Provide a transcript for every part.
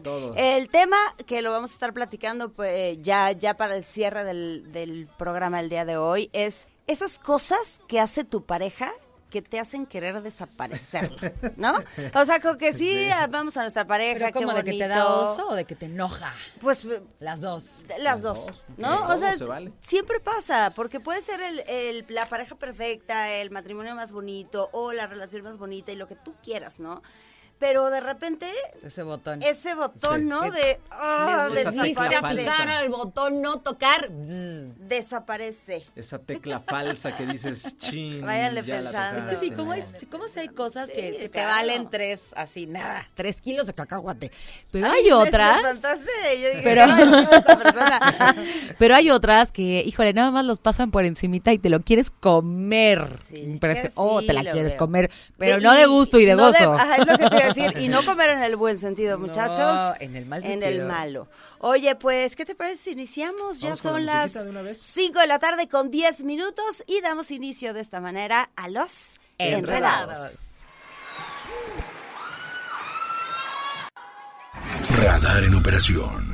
Bueno, el tema que lo vamos a estar platicando pues, ya, ya para el cierre del, del programa el día de hoy es esas cosas que hace tu pareja que te hacen querer desaparecer, ¿no? O sea, como que sí, amamos a nuestra pareja, Pero como qué de que te da bonito. oso o de que te enoja. Pues Las dos. las dos, ¿no? O sea, se vale. siempre pasa, porque puede ser el, el- la pareja perfecta, el matrimonio más bonito o la relación más bonita y lo que tú quieras, ¿no? Pero de repente Ese botón. ese botón, Sí. ¿no? De ah, a desaparece. el botón no tocar. Bzz. Desaparece. Esa tecla falsa que dices, chin. Váyanle ya la pensando. Es que sí, tocaste". ¿cómo, es, ¿cómo si hay cosas Sí, que, que te valen tres, así, nada, tres kilos de cacahuate? Pero Ay, hay otras. Yo dije, Pero- pero hay otras que, híjole, nada más los pasan por encimita y te lo quieres comer. Sí, Impresi- que sí, oh, te la quieres veo. comer, pero De- no de gusto y de no gozo. ajá, es lo que te decir. Y no comer en el buen sentido, No, muchachos. en el mal En el sentido. malo. Oye, pues, ¿qué te parece si iniciamos? Ya Vamos con la son las musiquita de una vez. 5 de la tarde con 10 minutos y damos inicio de esta manera a los enredados. Enredados. Radar en operación.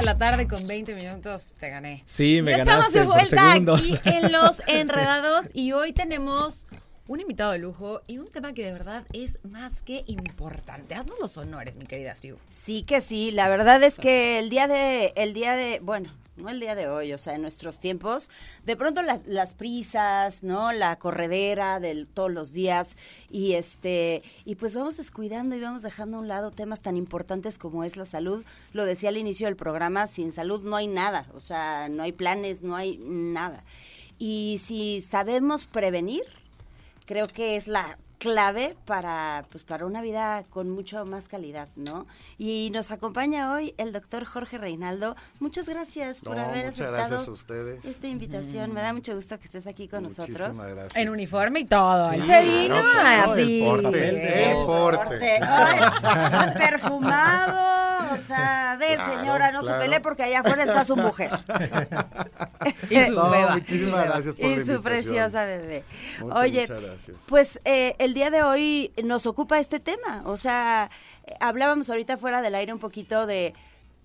De la tarde con 20 minutos te gané. Sí, me ya estamos ganaste de por vuelta segundos. aquí en Los Enredados y hoy tenemos un invitado de lujo y un tema que de verdad es más que importante. Haznos los honores, mi querida Siu. Sí que sí, la verdad es que el día de, el día de, bueno, no el día de hoy, o sea, en nuestros tiempos, de pronto las, las prisas, ¿no? La corredera de todos los días y este, y pues vamos descuidando y vamos dejando a un lado temas tan importantes como es la salud. Lo decía al inicio del programa, sin salud no hay nada, o sea, no hay planes, no hay nada. Y si sabemos prevenir, creo que es la clave para pues para una vida con mucho más calidad, ¿no? Y nos acompaña hoy el doctor Jorge Reinaldo. Muchas gracias por No, haber muchas aceptado gracias a ustedes. esta invitación. Me da mucho gusto que estés aquí con Muchísimas nosotros. gracias. En uniforme y todo. Sí, se vino claro, así. el porte, Eh, el porte. Perfumado, o sea, a ver, Claro, señora, no se claro. pelee porque allá afuera está su mujer. Y su No, beba. muchísimas gracias por la y su preciosa bebé. Muchas, Oye, muchas gracias. pues eh, el día de hoy nos ocupa este tema. O sea, eh, hablábamos ahorita fuera del aire un poquito de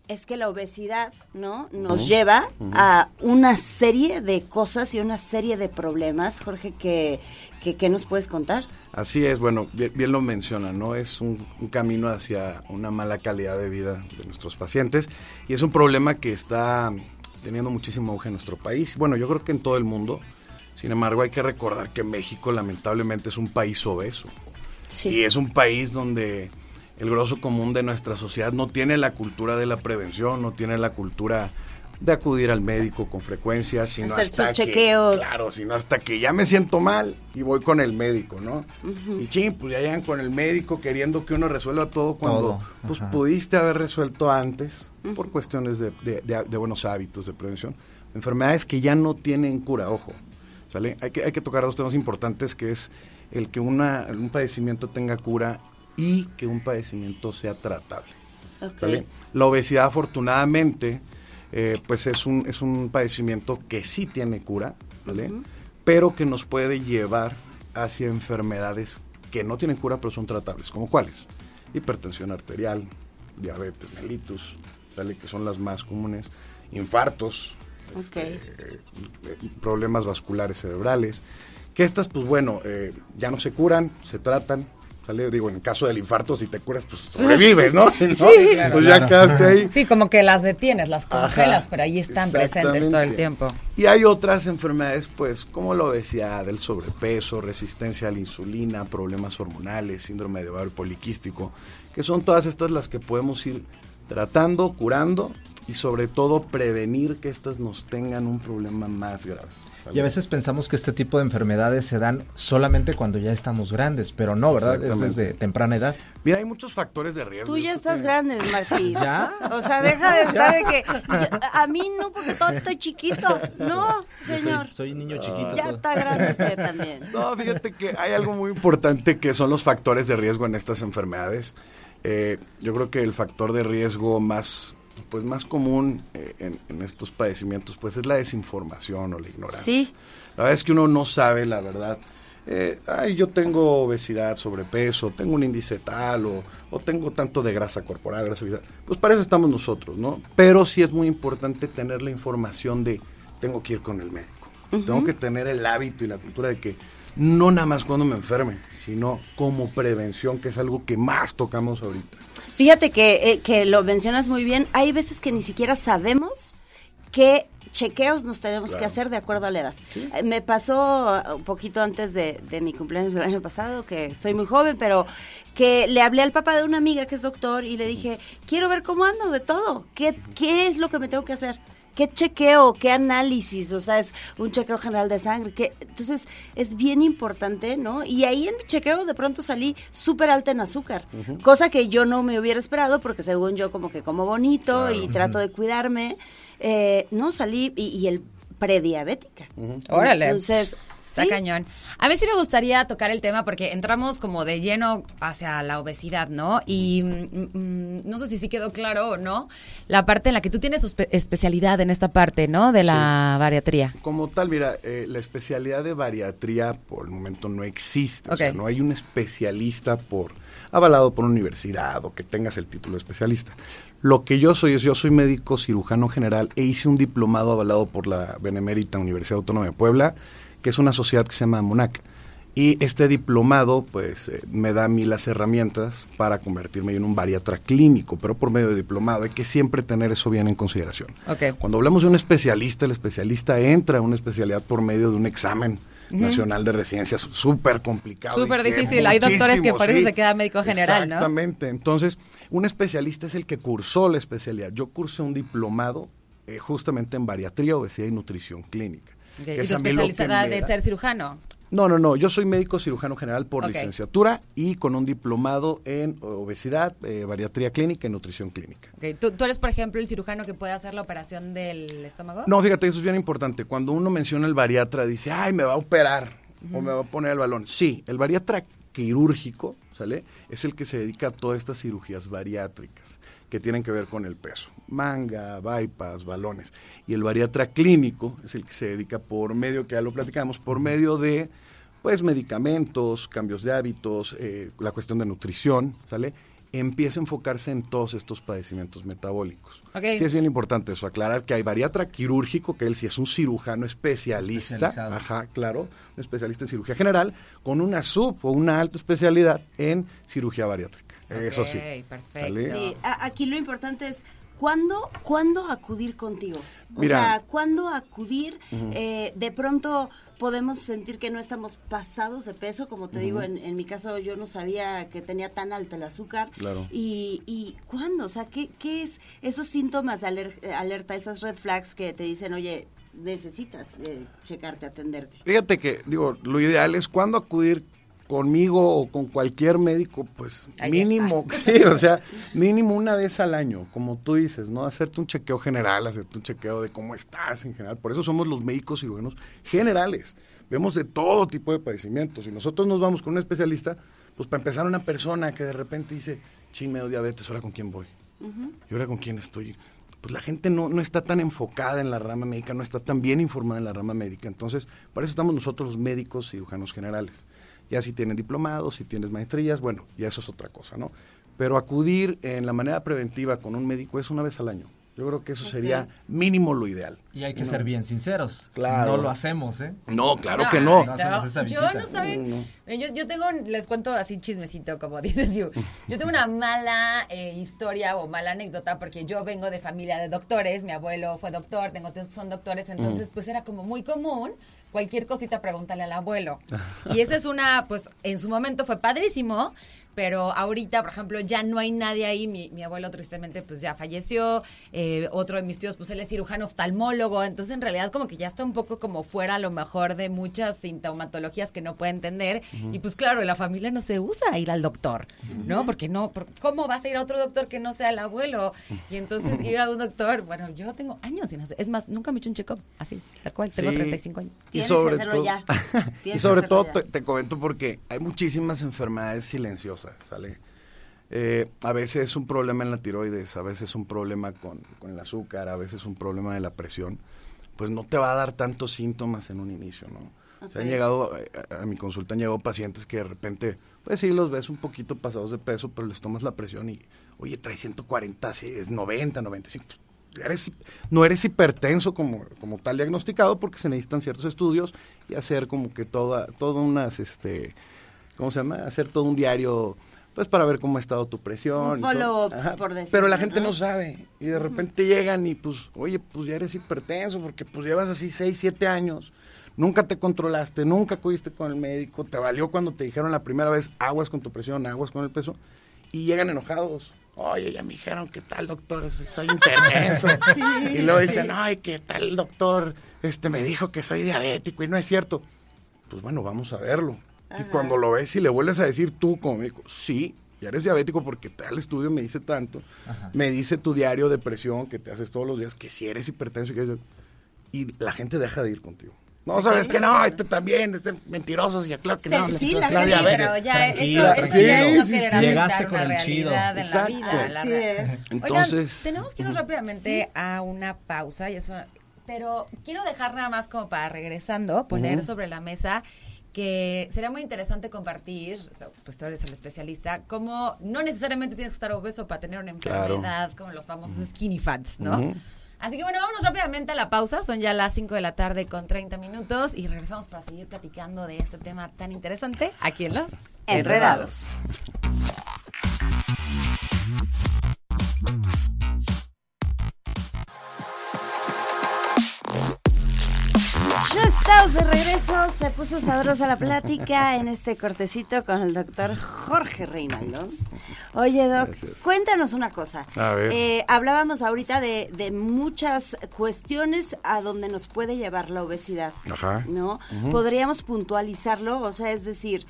es que la obesidad, ¿no? Nos lleva a una serie de cosas y una serie de problemas, Jorge, que, que, que nos puedes contar. Así es, bueno, bien, bien lo menciona, ¿no? Es un, un camino hacia una mala calidad de vida de nuestros pacientes y es un problema que está teniendo muchísimo auge en nuestro país. Bueno, yo creo que en todo el mundo. Sin embargo, hay que recordar que México lamentablemente es un país obeso. Y es un país donde el grosso común de nuestra sociedad no tiene la cultura de la prevención, no tiene la cultura de acudir al médico con frecuencia, sino Hacer hasta sus que, chequeos. claro, sino hasta que ya me siento mal y voy con el médico, ¿no? Y ching, pues ya llegan con el médico queriendo que uno resuelva todo cuando Todo, pues ajá. pudiste haber resuelto antes por cuestiones de, de- de- de buenos hábitos de prevención. Enfermedades que ya no tienen cura, ojo. ¿Sale? Hay, que, hay que tocar dos temas importantes que es el que una, un padecimiento tenga cura y que un padecimiento sea tratable. La obesidad, afortunadamente, eh, pues es un, es un padecimiento que sí tiene cura, ¿vale? pero que nos puede llevar hacia enfermedades que no tienen cura, pero son tratables. ¿Como cuáles? Hipertensión arterial, diabetes mellitus, que son las más comunes, infartos, Eh, eh, problemas vasculares cerebrales, que estas, pues bueno, eh, ya no se curan, se tratan, ¿sale? Digo, en el caso del infarto, si te curas, pues sobrevives, ¿no? ¿No? claro. Pues ya quedaste ahí. Sí, como que las detienes, las congelas, Ajá, pero ahí están presentes todo el tiempo. Y hay otras enfermedades, pues, como la obesidad, el sobrepeso, resistencia a la insulina, problemas hormonales, síndrome de ovario poliquístico, que son todas estas las que podemos ir tratando, curando y sobre todo prevenir que estas nos tengan un problema más grave. ¿vale? Y a veces pensamos que este tipo de enfermedades se dan solamente cuando ya estamos grandes, pero no, ¿verdad? Es desde temprana edad. Mira, hay muchos factores de riesgo. Tú ya estás grande, Marquís. ¿Ya? O sea, deja de estar de que yo- a mí no porque todo estoy chiquito. No, estoy- señor. soy niño chiquito. Ya está grande usted también. No, fíjate que hay algo muy importante que son los factores de riesgo en estas enfermedades. Eh, yo creo que el factor de riesgo más, pues más común eh, en, en estos padecimientos, pues es la desinformación o la ignorancia. Sí. La verdad es que uno no sabe la verdad. Eh, ay, yo tengo obesidad, sobrepeso, tengo un índice tal o, o tengo tanto de grasa corporal, grasa visceral. Pues para eso estamos nosotros, ¿no? Pero sí es muy importante tener la información de tengo que ir con el médico. Tengo que tener el hábito y la cultura de que no nada más cuando me enferme, sino como prevención, que es algo que más tocamos ahorita. Fíjate que, eh, que lo mencionas muy bien. Hay veces que ni siquiera sabemos qué chequeos nos tenemos que hacer de acuerdo a la edad. Eh, Me pasó uh, un poquito antes de, de mi cumpleaños del año pasado, que soy muy joven, pero que le hablé al papá de una amiga que es doctor y le dije, quiero ver cómo ando de todo. ¿Qué, qué es lo que me tengo que hacer? ¿Qué chequeo? ¿Qué análisis? O sea, es un chequeo general de sangre. ¿qué? Entonces, es bien importante, ¿no? Y ahí en mi chequeo de pronto salí súper alta en azúcar, cosa que yo no me hubiera esperado porque según yo como que como bonito y trato de cuidarme, eh, no salí y, y el prediabética. Órale. Entonces, Está sí, cañón. A mí sí me gustaría tocar el tema porque entramos como de lleno hacia la obesidad, ¿no? Y mm, mm, no sé si sí quedó claro o no la parte en la que tú tienes tu espe- especialidad en esta parte, ¿no? De la bariatría. Como tal, mira, eh, la especialidad de bariatría por el momento no existe. O sea, no hay un especialista por avalado por una universidad o que tengas el título de especialista. Lo que yo soy es, yo soy médico cirujano general e hice un diplomado avalado por la Benemérita Universidad Autónoma de Puebla, que es una sociedad que se llama MUNAC. Y este diplomado, pues, eh, me da a mí las herramientas para convertirme en un bariatra clínico, pero por medio de diplomado. Hay que siempre tener eso bien en consideración. Cuando hablamos de un especialista, el especialista entra a una especialidad por medio de un examen nacional de residencias súper complicado. Súper difícil. Hay doctores que por eso sí. se queda médico general, ¿no? Exactamente. Entonces, un especialista es el que cursó la especialidad. Yo cursé un diplomado eh, justamente en bariatría, obesidad y nutrición clínica. Ok. que ¿Y es tu especialidad de ser cirujano? No, no, no. Yo soy médico cirujano general por licenciatura y con un diplomado en obesidad, eh, bariatría clínica y nutrición clínica. Ok, ¿Tú, tú eres, por ejemplo, el cirujano que puede hacer la operación del estómago? No, fíjate, eso es bien importante. Cuando uno menciona el bariatra, dice, ay, me va a operar o me va a poner el balón. Sí, el bariatra quirúrgico, ¿sale? Es el que se dedica a todas estas cirugías bariátricas que tienen que ver con el peso. Manga, bypass, balones. Y el bariatra clínico es el que se dedica por medio, que ya lo platicamos, por medio de, pues, medicamentos, cambios de hábitos, eh, la cuestión de nutrición, ¿sale? Empieza a enfocarse en todos estos padecimientos metabólicos. Sí, es bien importante eso, aclarar que hay bariatra quirúrgico, que él sí es un cirujano especialista, ajá, claro, un especialista en cirugía general, con una sub o una alta especialidad en cirugía bariátrica. Eso sí. Ok, perfecto. ¿Sale? Sí, a- aquí lo importante es ¿cuándo, ¿cuándo acudir contigo? O Mira. sea, ¿cuándo acudir? Eh, de pronto podemos sentir que no estamos pasados de peso, como te digo, en, en mi caso yo no sabía que tenía tan alta el azúcar. Claro. Y, y ¿cuándo? O sea, ¿qué, qué es esos síntomas de aler- alerta, esas red flags que te dicen, oye, necesitas eh, checarte, atenderte? Fíjate que, digo, lo ideal es cuando acudir conmigo o con cualquier médico, pues Ahí mínimo, sí, o sea, mínimo una vez al año, como tú dices, ¿no? Hacerte un chequeo general, hacerte un chequeo de cómo estás en general. Por eso somos los médicos cirujanos generales. Vemos de todo tipo de padecimientos. Y nosotros nos vamos con un especialista, pues para empezar una persona que de repente dice, chin, me diabetes, ¿ahora con quién voy? ¿Y ahora con quién estoy? Pues la gente no, no está tan enfocada en la rama médica, no está tan bien informada en la rama médica. Entonces, para eso estamos nosotros los médicos cirujanos generales. Ya si tienen diplomados, si tienes maestrías, bueno, ya eso es otra cosa, ¿no? Pero acudir en la manera preventiva con un médico es una vez al año. Yo creo que eso sería mínimo lo ideal. Y hay que ser bien sinceros. Claro. No lo hacemos, ¿eh? No, claro No, que no. No hacemos esa yo no saben. eh, Yo, yo tengo, les cuento así chismecito, como dices yo. Yo tengo una mala eh, historia o mala anécdota porque yo vengo de familia de doctores. Mi abuelo fue doctor, tengo tíos que son doctores. Entonces, pues era como muy común. Cualquier cosita pregúntale al abuelo. Y esa es una, pues en su momento fue padrísimo pero ahorita, por ejemplo, ya no hay nadie ahí. Mi, mi abuelo tristemente pues ya falleció, eh, otro de mis tíos pues él es cirujano oftalmólogo, entonces en realidad como que ya está un poco como fuera a lo mejor de muchas sintomatologías que no puede entender y pues claro, la familia no se usa ir al doctor, ¿no? Porque no, por- ¿cómo vas a ir a otro doctor que no sea el abuelo? Y entonces ir a un doctor, bueno, yo tengo años sin hacer, es más, nunca me he hecho un check-up, así, tal cual, tengo Sí. 35 años. Y Tienes sobre que hacerlo todo, ya. y sobre todo te, ya. te comento porque hay muchísimas enfermedades silenciosas, ¿sale? Eh, a veces es un problema en la tiroides, a veces es un problema con, con el azúcar, a veces es un problema de la presión. Pues no te va a dar tantos síntomas en un inicio, ¿no? O sea, han llegado, eh, a, a mi consulta han llegado pacientes que de repente, pues sí, los ves un poquito pasados de peso, pero les tomas la presión y, oye, trae 140, sí, es 90, 95. Pues, eres- no eres hipertenso como, como tal diagnosticado porque se necesitan ciertos estudios y hacer como que toda, todas unas, este, ¿cómo se llama? Hacer todo un diario, pues para ver cómo ha estado tu presión. Un Ajá. por decirlo, Pero la gente ¿no? no sabe y de repente llegan y pues, oye, pues ya eres hipertenso porque pues llevas así 6, 7 años. Nunca te controlaste, nunca acudiste con el médico, te valió cuando te dijeron la primera vez aguas con tu presión, aguas con el peso, y llegan enojados. Oye, ya me dijeron que tal doctor, soy hipertenso. y luego dicen, ay, que tal doctor este, me dijo que soy diabético y no es cierto. Pues bueno, vamos a verlo. Y cuando lo ves y le vuelves a decir tú como médico, sí, ya eres diabético porque tal estudio me dice tanto, me dice tu diario de presión que te haces todos los días, que si eres hipertenso y que y la gente deja de ir contigo. No, sabes que no, este también, este mentiroso, sí, claro que Sí, no. sí, la, la la diabetes. pero ya Tranquila, eso, eso tranquila. ya es no Sí, sí, aceptar Llegaste con el chido. realidad en la Exacto. vida. la Así es. Entonces, Oigan, tenemos que irnos rápidamente a una pausa y eso, pero quiero dejar nada más como para regresando, poner sobre la mesa que sería muy interesante compartir, so- pues tú eres el especialista, cómo no necesariamente tienes que estar obeso para tener una Claro. enfermedad, como los famosos skinny fats, ¿no? Así que bueno, vámonos rápidamente a la pausa, son ya las 5 de la tarde con 30 minutos y regresamos para seguir platicando de este tema tan interesante aquí en Los Enredados. Estamos de regreso, se puso sabrosa la plática en este cortecito con el doctor Jorge Reinaldo. Oye, Doc, Gracias. cuéntanos una cosa. A ver. Eh, hablábamos ahorita de, de muchas cuestiones a donde nos puede llevar la obesidad. Ajá. ¿No? Podríamos puntualizarlo, o sea, es decir,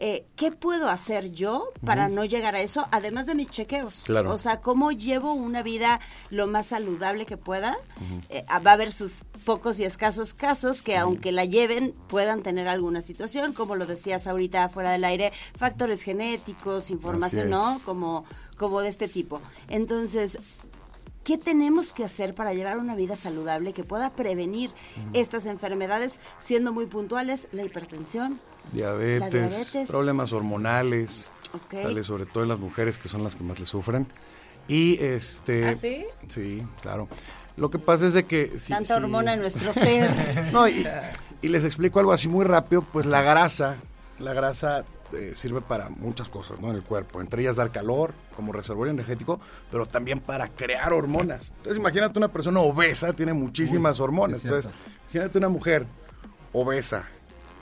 eh, ¿qué puedo hacer yo para no llegar a eso, además de mis chequeos? Claro. O sea, ¿cómo llevo una vida lo más saludable que pueda? Eh, va a haber sus pocos y escasos casos que aunque la lleven puedan tener alguna situación, como lo decías ahorita fuera del aire, factores genéticos, información. ¿no? Como, como de este tipo. Entonces, ¿Qué tenemos que hacer para llevar una vida saludable que pueda prevenir estas enfermedades, siendo muy puntuales, la hipertensión? Diabetes, problemas hormonales, Ok. ¿sale? sobre todo en las mujeres que son las que más le sufren. Y este... ¿Ah, sí? Sí, claro. Lo que pasa es de que... si- Tanta si- hormona en nuestro ser. No, y, y les explico algo así muy rápido, pues la grasa, la grasa eh, sirve para muchas cosas, ¿no? En el cuerpo, entre ellas dar calor como reservorio energético, pero también para crear hormonas. Entonces imagínate una persona obesa, tiene muchísimas hormonas. Entonces, imagínate una mujer obesa,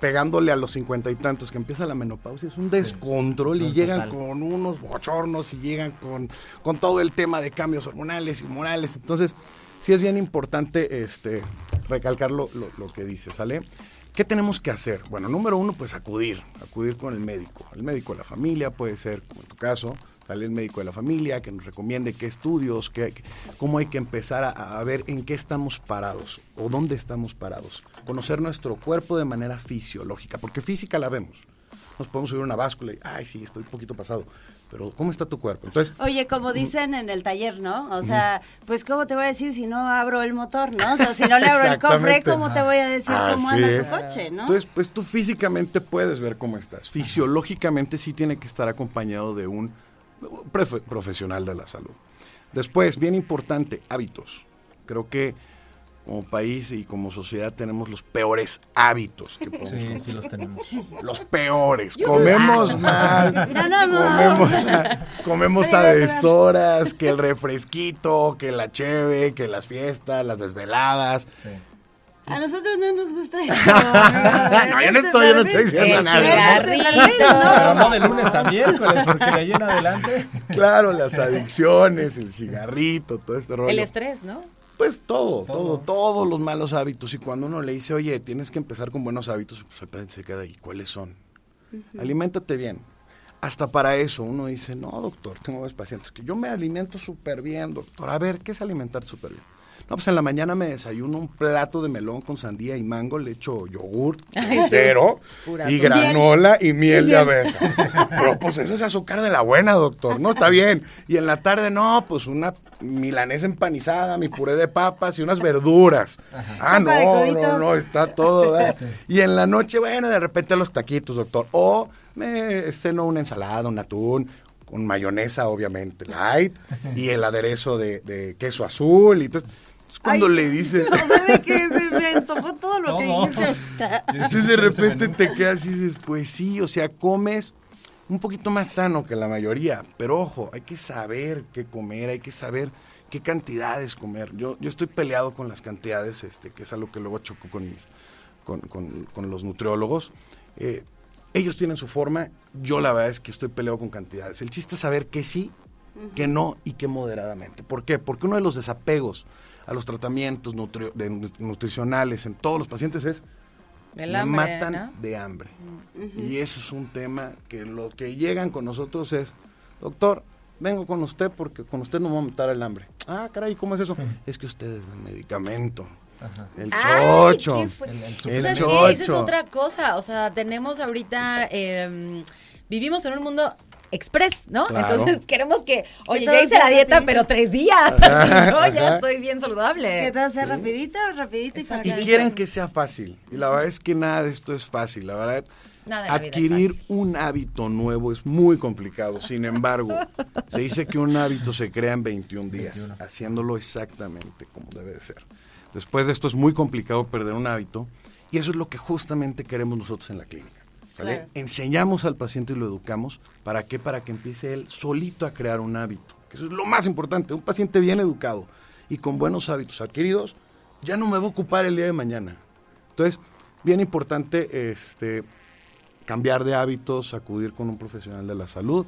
pegándole a los cincuenta y tantos, que empieza la menopausia, es un descontrol y llegan total. con unos bochornos y llegan con, con todo el tema de cambios hormonales y morales. Entonces, sí es bien importante este, recalcar lo, lo- lo que dice, ¿sale? ¿Qué tenemos que hacer? Bueno, número uno, pues acudir, acudir con el médico. El médico de la familia puede ser, como en tu caso, sale el médico de la familia que nos recomiende qué estudios, qué, cómo hay que empezar a, a ver en qué estamos parados o dónde estamos parados. Conocer nuestro cuerpo de manera fisiológica, porque física la vemos. Nos podemos subir una báscula y, ay, sí, estoy un poquito pasado. Pero, ¿cómo está tu cuerpo? Entonces, Oye, como dicen en el taller, ¿no? O sea, pues ¿cómo te voy a decir si no abro el motor, no? O sea, si no le abro el cofre. ¿cómo te voy a decir cómo anda es. tu coche, no? Entonces, pues tú físicamente puedes ver cómo estás. Fisiológicamente sí tiene que estar acompañado de un profe- profesional de la salud. Después, bien importante, hábitos. Creo que como país y como sociedad tenemos los peores hábitos que podemos Sí, sí los tenemos. los peores. Comemos mal, No, no, no. comemos a, comemos a deshoras, que el refresquito, que la cheve, que las fiestas, las desveladas. Sí. A nosotros no nos gusta eso. No, yo no estoy- yo no estoy diciendo El nada. cigarrito. Pero no de lunes a miércoles, porque de ahí en adelante. Claro, las adicciones, el cigarrito, todo este rollo. El estrés, ¿no? Pues todo, todo, todos los malos hábitos. Y cuando uno le dice, oye, tienes que empezar con buenos hábitos, pues se queda ahí. ¿Cuáles son? Aliméntate bien. Hasta para eso uno dice, no, doctor, tengo varios pacientes que yo me alimento súper bien, doctor. A ver, ¿qué es alimentar súper bien? No, pues en la mañana me desayuno un plato de melón con sandía y mango, le echo yogurt, sí. cero, y granola y miel de abeja. Pero pues eso es azúcar de la buena, doctor. No, está bien. Y en la tarde, no, pues una milanesa empanizada, mi puré de papas y unas verduras. Ah, no, no, no, está todo. ¿verdad? Y en la noche, bueno, de repente los taquitos, doctor. O me ceno una ensalada, un atún, con mayonesa, obviamente, light, y el aderezo de, de queso azul. Y entonces, entonces cuando Ay, le dice... No sabe que se me antojó todo lo que dijiste ahorita. Entonces de repente te quedas y dices, pues sí, o sea, comes un poquito más sano que la mayoría, pero ojo, hay que saber qué comer, hay que saber qué cantidades comer. Yo, yo estoy peleado con las cantidades, este, que es algo que luego choco con mis, con, con- con los nutriólogos. Eh, ellos tienen su forma, yo la verdad es que estoy peleado con cantidades. El chiste es saber qué sí, qué no y qué moderadamente. ¿Por qué? Porque uno de los desapegos a los tratamientos nutri- de- nutricionales en todos los pacientes es me hambre, matan ¿no? de hambre. Y eso es un tema que lo que llegan con nosotros es, doctor, vengo con usted porque con usted no me va a matar el hambre. Ah, caray, ¿cómo es eso? es que usted es el medicamento. El Ay, chocho. ¿qué fue? El- el ¿Sabes El chocho. Esa es otra cosa. O sea, tenemos ahorita, eh, vivimos en un mundo express, ¿no? Claro. Entonces queremos que, oye, ya hice la dieta, rapidito. pero tres días. Así, ¿no? Ya estoy bien saludable. Que todo sea rapidito, rapidito Y quieren que sea fácil. Y la verdad es que nada de esto es fácil. La verdad, Nada adquirir un hábito nuevo es muy complicado. Sin embargo, se dice que un hábito se crea en 21 días, haciéndolo exactamente como debe de ser. Después de esto es muy complicado perder un hábito y eso es lo que justamente queremos nosotros en la clínica. ¿Vale? Claro. Enseñamos al paciente y lo educamos. ¿Para qué? Para que empiece él solito a crear un hábito. Que eso es lo más importante. Un paciente bien educado y con buenos hábitos adquiridos ya no me va a ocupar el día de mañana. Entonces, bien importante este, cambiar de hábitos, acudir con un profesional de la salud.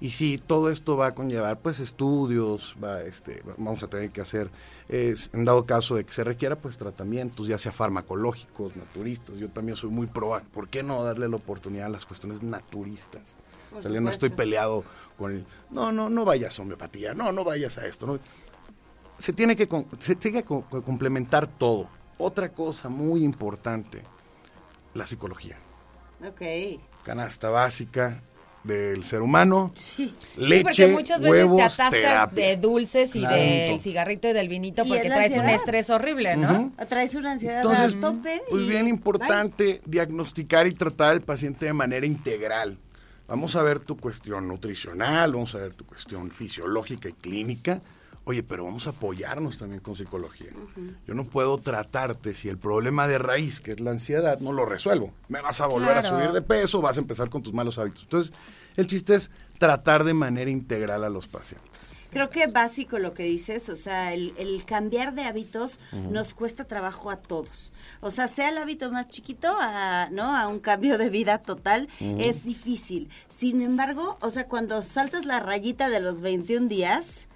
Y sí, todo esto va a conllevar pues estudios, va, este, vamos a tener que hacer, es, en dado caso de que se requiera, pues tratamientos, ya sea farmacológicos, naturistas. Yo también soy muy pro, ¿por qué no darle la oportunidad a las cuestiones naturistas? O sea, no estoy peleado con el, no, no, no vayas a homeopatía, no, no vayas a esto. ¿no? Se tiene que, se tiene que co- co- complementar todo. Otra cosa muy importante, la psicología Ok. canasta básica del ser humano, Sí. leche, sí, porque muchas veces huevos, te atascas terapia. de dulces y Claro. del cigarrito y del vinito porque traes un estrés horrible, ¿no? Ujú. Traes una ansiedad Entonces, al tope. pues y bien bye. importante diagnosticar y tratar al paciente de manera integral. Vamos a ver tu cuestión nutricional, vamos a ver tu cuestión fisiológica y clínica. Oye, pero vamos a apoyarnos también con psicología. Yo no puedo tratarte si el problema de raíz, que es la ansiedad, no lo resuelvo. Me vas a volver a subir de peso, vas a empezar con tus malos hábitos. Entonces, el chiste es tratar de manera integral a los pacientes. Creo que básico lo que dices, o sea, el, el cambiar de hábitos nos cuesta trabajo a todos. O sea, sea el hábito más chiquito a, ¿no? a un cambio de vida total, es difícil. Sin embargo, o sea, cuando saltas la rayita de los 21 días,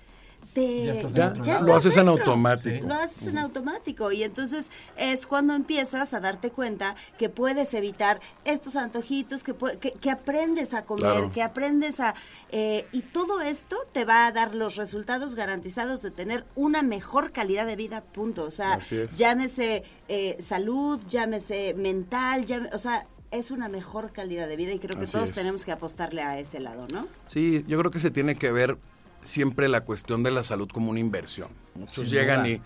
te, Ya estás Ya, lo haces en automático. Lo haces en automático y entonces es cuando empiezas a darte cuenta que puedes evitar estos antojitos, que, que, que aprendes a comer, Claro. que aprendes a... eh, y todo esto te va a dar los resultados garantizados de tener una mejor calidad de vida, punto. O sea, llámese eh, salud, llámese mental, llame- o sea, es una mejor calidad de vida y creo que Así todos es. tenemos que apostarle a ese lado, ¿no? Sí, yo creo que se tiene que ver siempre la cuestión de la salud como una inversión. Muchos Sin llegan duda. y,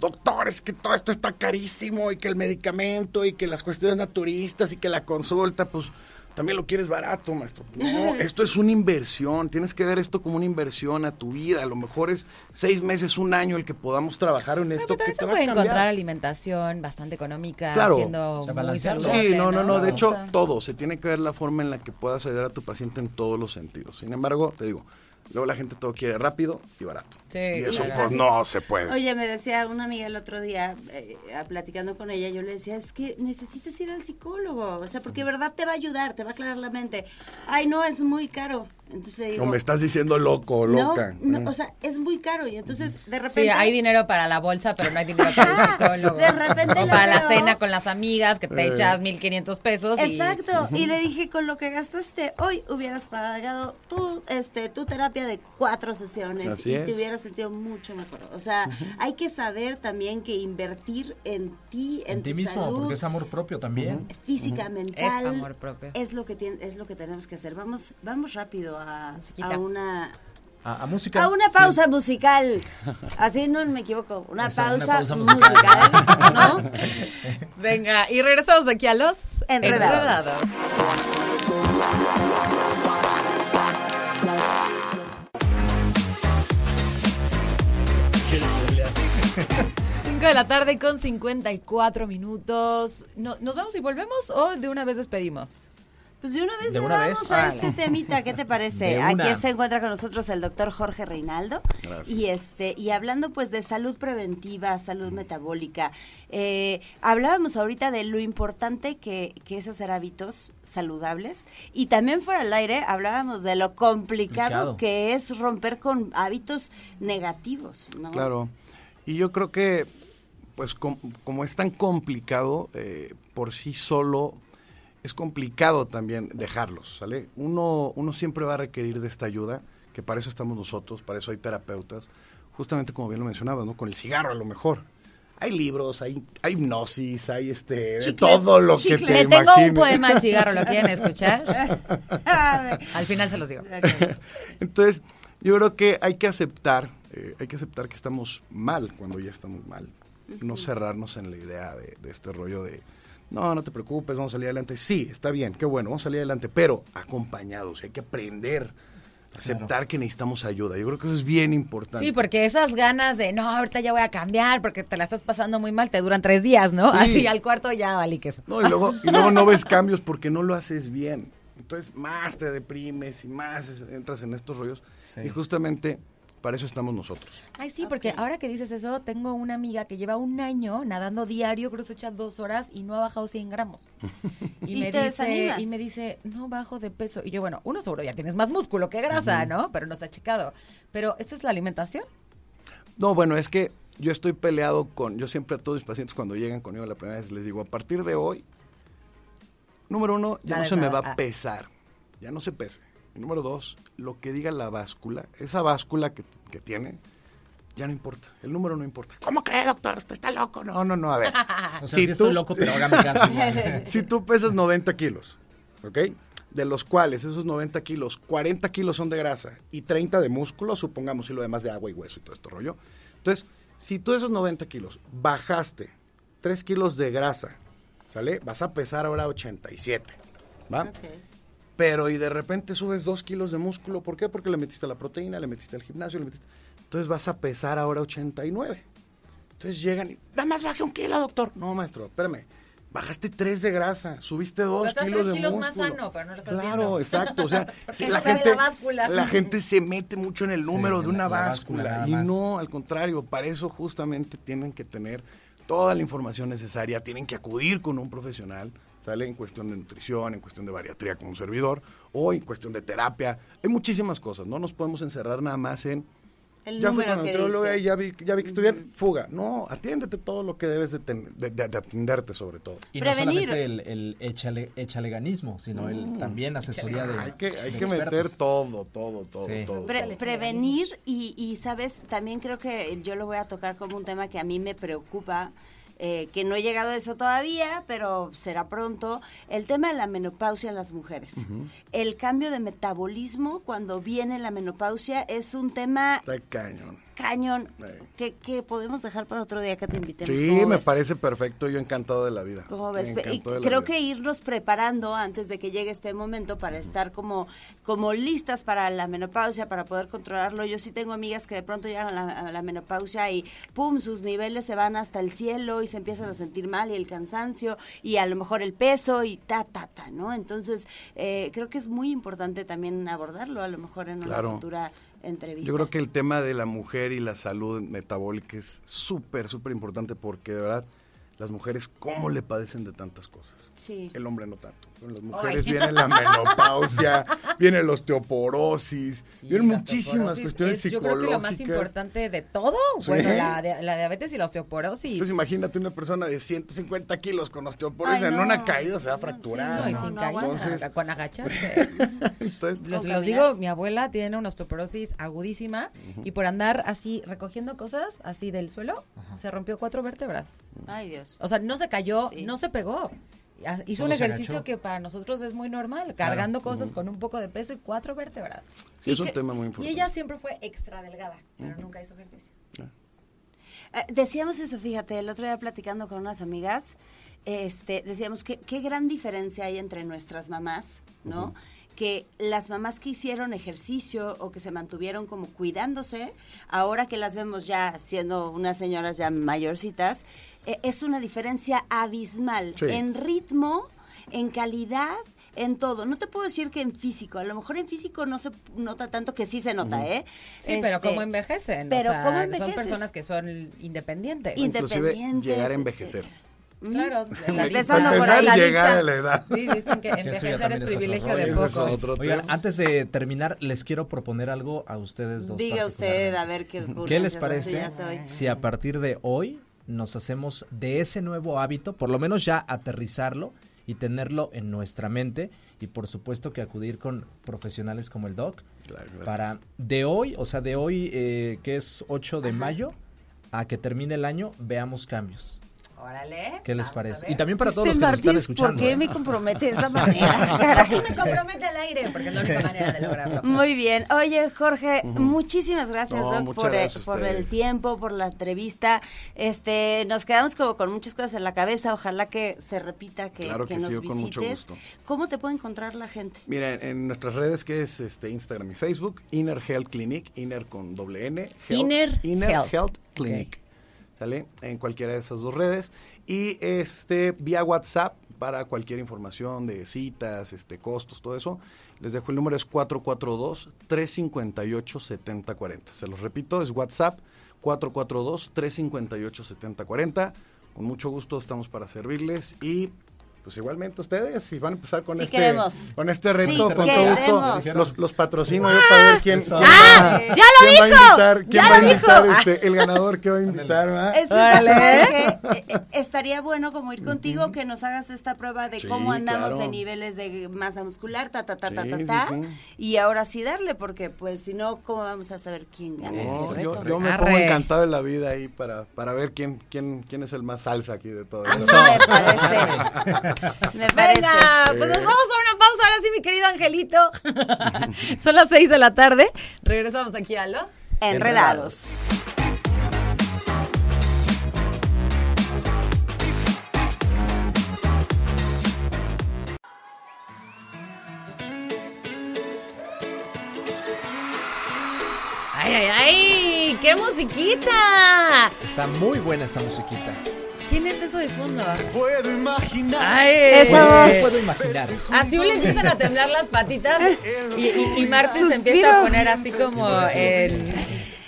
doctor, es que todo esto está carísimo y que el medicamento y que las cuestiones naturistas y que la consulta, pues también lo quieres barato, maestro. No, esto es una inversión, tienes que ver esto como una inversión a tu vida. A lo mejor es seis meses, un año el que podamos trabajar en Pero esto que también te se puede encontrar alimentación bastante económica, Claro. siendo muy saludable. Sí, no, no, no. De O hecho, todo. Se tiene que ver la forma en la que puedas ayudar a tu paciente en todos los sentidos. Sin embargo, te digo, Luego la gente todo quiere rápido y barato. Sí, y eso claro. pues no se puede. Oye, me decía una amiga el otro día, eh, platicando con ella, yo le decía, es que necesitas ir al psicólogo, o sea, porque de verdad te va a ayudar, te va a aclarar la mente. Ay, no, es muy caro. Entonces le digo, o me estás diciendo loco no, loca. no, o sea, es muy caro y entonces de repente... Sí, hay dinero para la bolsa, pero no hay dinero para el psicólogo. De repente o para la cena con las amigas, que te Eh. echas 1500 pesos. y- Exacto, y le dije, con lo que gastaste hoy hubieras pagado tu, este, tu terapia de cuatro sesiones Así y es. te hubieras sentido mucho mejor. O sea, hay que saber también que invertir en ti, en, En ti tu mismo, salud, porque es amor propio también. física, mental. Es amor propio. Es lo que tiene, es lo que tenemos que hacer. Vamos, vamos rápido a, una A, a música. a una sí. pausa musical. Así no me equivoco. Una, pausa, musical. musical. ¿No? Venga, y regresamos aquí a los Enredados. enredados. 5 de la tarde con 54 minutos. No- ¿Nos vamos y volvemos o de una vez despedimos? Pues de una vez ¿De le una damos vez? a Vale. este temita, ¿qué te parece? Aquí se encuentra con nosotros el doctor Jorge Reinaldo Gracias. y este y hablando pues de salud preventiva, salud metabólica. Eh, hablábamos ahorita de lo importante que, que es hacer hábitos saludables y también fuera del aire hablábamos de lo complicado que es romper con hábitos negativos, ¿no? Claro. Y yo creo que, pues com- como es tan complicado, eh, por sí solo es complicado también dejarlos, ¿sale? Uno, uno siempre va a requerir de esta ayuda, que para eso estamos nosotros, para eso hay terapeutas, justamente como bien lo mencionabas, ¿no? Con el cigarro a lo mejor. Hay libros, hay, hay hipnosis, hay este, de Chicles, todo lo que te Les tengo un imagines. poema del cigarro, ¿lo quieren escuchar? Al final se los digo. Entonces, yo creo que hay que aceptar, eh, hay que aceptar que estamos mal cuando ya estamos mal. No cerrarnos en la idea de, de este rollo de, no, no te preocupes, vamos a salir adelante. Sí, está bien, qué bueno, vamos a salir adelante, pero acompañados, hay que aprender, aceptar que necesitamos ayuda. Yo creo que eso es bien importante. Sí, porque esas ganas de, no, ahorita ya voy a cambiar porque te la estás pasando muy mal, te duran tres días, ¿no? Sí. Así al cuarto ya valí queso. No, y luego, y luego no ves cambios porque no lo haces bien. Entonces más te deprimes y más entras en estos rollos. Sí. Y justamente para eso estamos nosotros. Ay, sí, porque ahora que dices eso, tengo una amiga que lleva un año nadando diario, creo que se echa dos horas y no ha bajado 100 gramos. Y, ¿Y me te dice, desanimas? y me dice, no bajo de peso. Y yo, bueno, uno seguro ya tienes más músculo que grasa, ¿no? Pero no está checado. Pero, ¿esto es la alimentación? No, bueno, es que yo estoy peleado con, yo siempre a todos mis pacientes cuando llegan conmigo la primera vez les digo, a partir de hoy, número uno, ya no se me va ah. a pesar, ya no se pese. Y número dos, lo que diga la báscula, esa báscula que, que tiene, ya no importa, el número no importa. ¿Cómo cree, doctor? Usted está loco. No, no, no, a ver. O sea, Si sí tú- estoy loco, pero hágame caso. si tú pesas 90 kilos, ¿ok? De los cuales esos 90 kilos, 40 kilos son de grasa y 30 de músculo, supongamos, y lo demás de agua y hueso y todo esto rollo. Entonces, si tú esos 90 kilos bajaste 3 kilos de grasa, ¿sale? Vas a pesar ahora 87, ¿va? Pero y de repente subes 2 kilos de músculo, ¿por qué? Porque le metiste la proteína, le metiste al gimnasio, le metiste... Entonces vas a pesar ahora 89. Entonces llegan y, nada más bajé un kilo, doctor. No, maestro, espérame. Bajaste 3 de grasa, subiste 2 estás kilos tres de kilos más músculo. sano, pero no lo estás Claro, viendo. exacto. O sea, la, gente, la gente se mete mucho en el número Sí, de una la báscula. báscula y no, al contrario, para eso justamente tienen que tener toda la información necesaria, tienen que acudir con un profesional, ¿sale? En cuestión de nutrición, en cuestión de bariatría con un servidor, o en cuestión de terapia. Hay muchísimas cosas, no nos podemos encerrar nada más en El ya fui con y ya vi, ya vi que estoy bien, fuga. No, atiéndete todo lo que debes de, ten- de- de- de atenderte sobre todo. Y no Prevenir. solamente el, el échale, échaleganismo, sino el también asesoría de Hay que, hay de que meter todo, todo, todo, Sí. todo. Pre- todo. prevenir y, y, sabes, también creo que yo lo voy a tocar como un tema que a mí me preocupa, eh, que no he llegado a eso todavía, pero será pronto, el tema de la menopausia en las mujeres. El cambio de metabolismo cuando viene la menopausia es un tema Está cañón. Cañón que, que podemos dejar para otro día que te invitemos. Sí, ¿Cómo me ves? parece perfecto, yo encantado de la vida. ¿Cómo ves? Y creo vida. que irnos preparando antes de que llegue este momento para estar como, como listas para la menopausia, para poder controlarlo. Yo sí tengo amigas que de pronto llegan a la, a la menopausia y pum, sus niveles se van hasta el cielo y se empiezan a sentir mal y el cansancio y a lo mejor el peso y ta, ta, ta, ¿no? Entonces, eh, creo que es muy importante también abordarlo a lo mejor en Claro. una futura entrevista. Yo creo que el tema de la mujer y la salud metabólica es súper, súper importante porque de verdad las mujeres cómo le padecen de tantas cosas. Sí. El hombre no tanto. Con las mujeres viene la menopausia, viene la osteoporosis, Sí, vienen muchísimas cuestiones es, Yo psicológicas. creo que lo más importante de todo, Sí. bueno, la, de- la diabetes y la osteoporosis. Entonces imagínate una persona de 150 kilos con osteoporosis Ay, en no. una caída se va a No, fracturar. No, y no, sin no caída, Entonces- con agacharse. Entonces, Los, los digo, mi abuela tiene una osteoporosis agudísima y por andar así recogiendo cosas así del suelo, se rompió cuatro vértebras. Ay, Dios. O sea, no se cayó, Sí. no se pegó. Hizo un ejercicio agachó. que para nosotros es muy normal, cargando cosas con un poco de peso y cuatro vértebras. sí, Y es un que- tema muy Y importante. ella siempre fue extra delgada, pero nunca hizo ejercicio. Eh, decíamos eso, fíjate, el otro día platicando con unas amigas, este, decíamos que qué gran diferencia hay entre nuestras mamás, ¿no? Que las mamás que hicieron ejercicio o que se mantuvieron como cuidándose, ahora que las vemos ya siendo unas señoras ya mayorcitas, eh, es una diferencia abismal Sí. en ritmo, en calidad. En todo, no te puedo decir que en físico, a lo mejor en físico no se nota tanto que sí se nota, ¿eh? Sí, pero Este, como envejecen. pero o sea, ¿cómo Son personas que son independientes. Inde- Inclusive independientes, llegar a etcétera. Claro, la Empezando por ahí. la Llegar lucha. a la edad. Sí, dicen que envejecer es privilegio de pocos. Oigan, antes de terminar, les quiero proponer algo a ustedes dos. Diga usted, a ver qué ¿Qué les parece si a partir de hoy nos hacemos de ese nuevo hábito, por lo menos ya aterrizarlo y tenerlo en nuestra mente y por supuesto que acudir con profesionales como el doc Claro, para de hoy, o sea, de hoy eh, que es 8 de mayo a que termine el año, veamos cambios. Órale. ¿Qué les parece? Y también para todos Este los que nos están escuchando. ¿Por qué ¿eh? me compromete de esa manera? Caray. me compromete al aire, porque es la única manera de lograrlo. Muy bien. Oye, Jorge, muchísimas gracias, No, Doc, muchas por, gracias a por el tiempo, por la entrevista. Este, nos quedamos como con muchas cosas en la cabeza. Ojalá que se repita, que, Claro que nos sí, yo con mucho visites. gusto. ¿Cómo te puede encontrar la gente? Mira, en nuestras redes que es este Instagram y Facebook, Inner Health Clinic, Inner con doble N, Health, Inner Health, Health. Clinic, ¿sale? En cualquiera de esas dos redes y este vía WhatsApp para cualquier información de citas, este costos, todo eso. Les dejo el número es 442 358 7040. Se los repito, es WhatsApp 442 358 7040. Con mucho gusto estamos para servirles y pues igualmente ustedes si van a empezar con Sí este queremos. con este reto Sí con todo gusto los, los patrocino yo para ver quién, quién ¡Ah! va- ¡Ya lo quién va a invitar, quién ¡Ya va a lo invitar, dijo! este, el ganador que va a invitar. Es que. Eh, eh, estaría bueno como ir contigo, que nos hagas esta prueba de Sí, cómo andamos claro. de niveles de masa muscular, ta, ta, ta, ta, Sí, ta, sí, ta. sí. Y ahora sí darle, porque pues si no, ¿cómo vamos a saber quién gana No, este yo, reto? yo me Arre. pongo encantado de la vida ahí para, para ver quién, quién, quién es el más salsa aquí de todo Eso me parece. Me parece. Venga, pues nos vamos a una pausa ahora sí, mi querido Angelito. Son las seis de la tarde. Regresamos aquí a los... Enredados. ¡Ay, ay, ay! ¡Qué musiquita! Está muy buena esa musiquita. ¿Quién es eso de fondo? Puedo imaginar. ¡Ay! Eso. No puedo imaginar. A Siu le empiezan a temblar las patitas y, y, y Martín se empieza a poner así como en...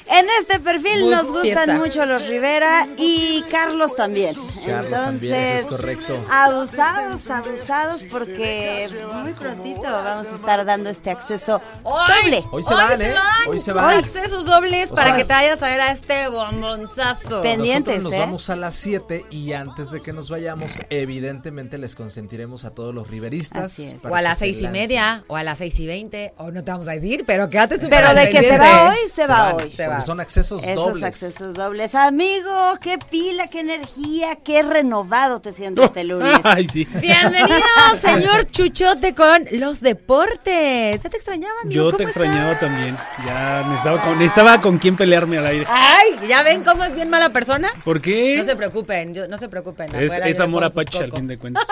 En este perfil Muy nos gustan fiesta. mucho los Rivera y Carlos también. Carlos Entonces, también, eso es correcto. abusados, abusados, porque muy prontito vamos a estar dando este acceso doble. Hoy se van, ¿eh? Hoy se van. Accesos dobles O para sea- que te vayas a ver a este bombonzazo. Pendientes, Nosotros nos ¿eh? vamos a las 7 y antes de que nos vayamos, evidentemente les consentiremos a todos los riveristas. Así es. para O a las se seis y media, o a las seis y veinte, o no te vamos a decir, pero quédate súper Pero de que se va hoy, se, va van, hoy. Se va. Son accesos Esos dobles. accesos dobles. Amigo, qué pila, qué energía, qué renovado te siento este lunes. Ay, sí. Bienvenido, señor Chuchote, con los deportes. ¿Ya te extrañaba, amigo? Yo ¿Cómo te extrañaba estás? también. Ya necesitaba con, necesitaba con quién pelearme al aire. Ay, ¿ya ven cómo es bien mala persona? ¿Por qué? No se preocupen, yo- no se preocupen. es, es amor apache al fin de cuentas.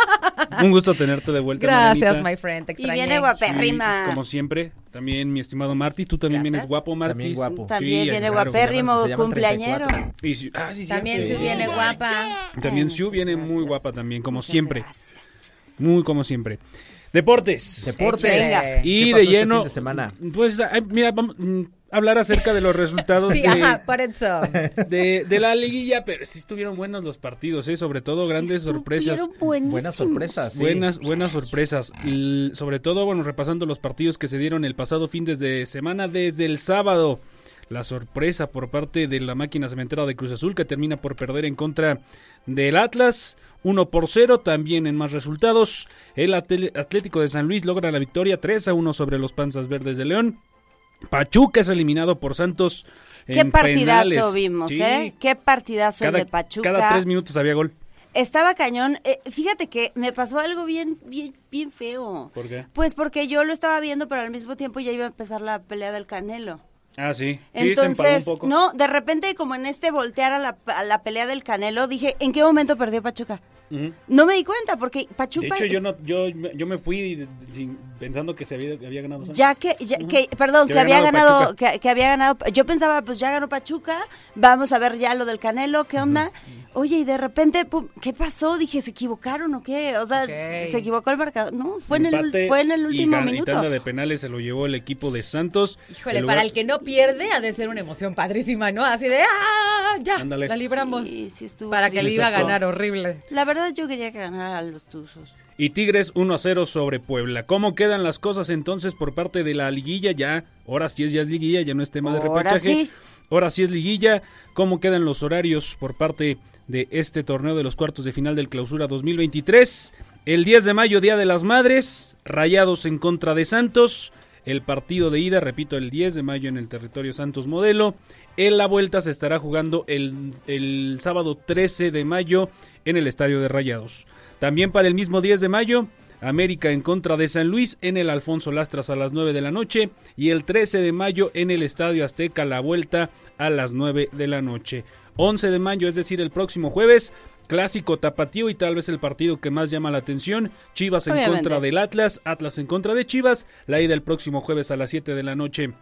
Un gusto tenerte de vuelta. Gracias, Marianita. my friend, te Y extrañé. viene Sí, guapérrima. como siempre, también mi estimado Marty, tú también Gracias. vienes guapo, Marty. También guapo. También Sí, viene claro. guapérrimo, cumpleañero. 34. Y ah, sí, También. Sue viene guapa. También muchas viene muy gracias. guapa también, como Muchas siempre. gracias. Muy como siempre. Deportes. Deportes. Venga. Y ¿Qué de este lleno. fin de semana? Pues, mira, vamos, mm, hablar acerca de los resultados Sí, de, ajá, por eso. de, de la liguilla, pero sí estuvieron buenos los partidos, ¿eh? sobre todo grandes Sí sorpresas. estuvieron buenísimos. Buenas sorpresas. sí. Buenas, buenas sorpresas. L- sobre todo, bueno, repasando los partidos que se dieron el pasado fin de semana, desde el sábado. La sorpresa por parte de la máquina cementera de Cruz Azul que termina por perder en contra del Atlas. 1 por 0, también en más resultados. El Atlético de San Luis logra la victoria 3 a 1 sobre los Panzas Verdes de León. Pachuca es eliminado por Santos. Qué en partidazo penales. vimos, Sí, ¿eh? Qué partidazo el de Pachuca. cada tres minutos había gol. Estaba cañón. Eh, fíjate que me pasó algo bien, bien, bien feo. ¿Por qué? Pues porque yo lo estaba viendo, pero al mismo tiempo ya iba a empezar la pelea del Canelo. Ah, sí. Sí, empaló un Entonces, poco. no, de repente como en este voltear a la, a la pelea del Canelo, dije, ¿en qué momento perdió Pachuca? No me di cuenta porque De Pachuca... hecho, yo no, yo, yo me fui sin- pensando que se había, había ganado. Santos. Ya que, ya que perdón, Que que, había ganado ganado, que, que había ganado, yo pensaba, pues ya ganó Pachuca, vamos a ver ya lo del Canelo, ¿qué onda? Oye, y de repente, pum, ¿qué pasó? Dije, ¿se equivocaron o qué? O sea, se equivocó el marcador. No, fue en, el, fue en el último Y minuto. tanda de penales se lo llevó el equipo de Santos. Híjole, para lugar- el que no pierde ha de ser una emoción padrísima, ¿no? Así de, ¡ah! Ya, Ándale. la libramos. Sí, sí estuvo para que le iba a ganar horrible. La verdad yo quería que ganara los Tuzos. Y Tigres 1 a 0 sobre Puebla. ¿Cómo quedan las cosas entonces por parte de la liguilla? Ya, ahora sí es ya es liguilla, ya no es tema de Ahora repechaje. sí. Ahora sí es liguilla. ¿Cómo quedan los horarios por parte de este torneo de los cuartos de final del Clausura 2023? El 10 de mayo, Día de las Madres, Rayados en contra de Santos. El partido de ida, repito, el 10 de mayo en el territorio Santos Modelo. En la vuelta se estará jugando el, el sábado 13 de mayo en el Estadio de Rayados. También para el mismo 10 de mayo, América en contra de San Luis en el Alfonso Lastras a las 9 de la noche y el 13 de mayo en el Estadio Azteca la vuelta a las 9 de la noche. 11 de mayo, es decir, el próximo jueves, clásico tapatío y tal vez el partido que más llama la atención, Chivas en contra del Atlas, Atlas en contra de Chivas, la ida el próximo jueves a las 7 de la noche.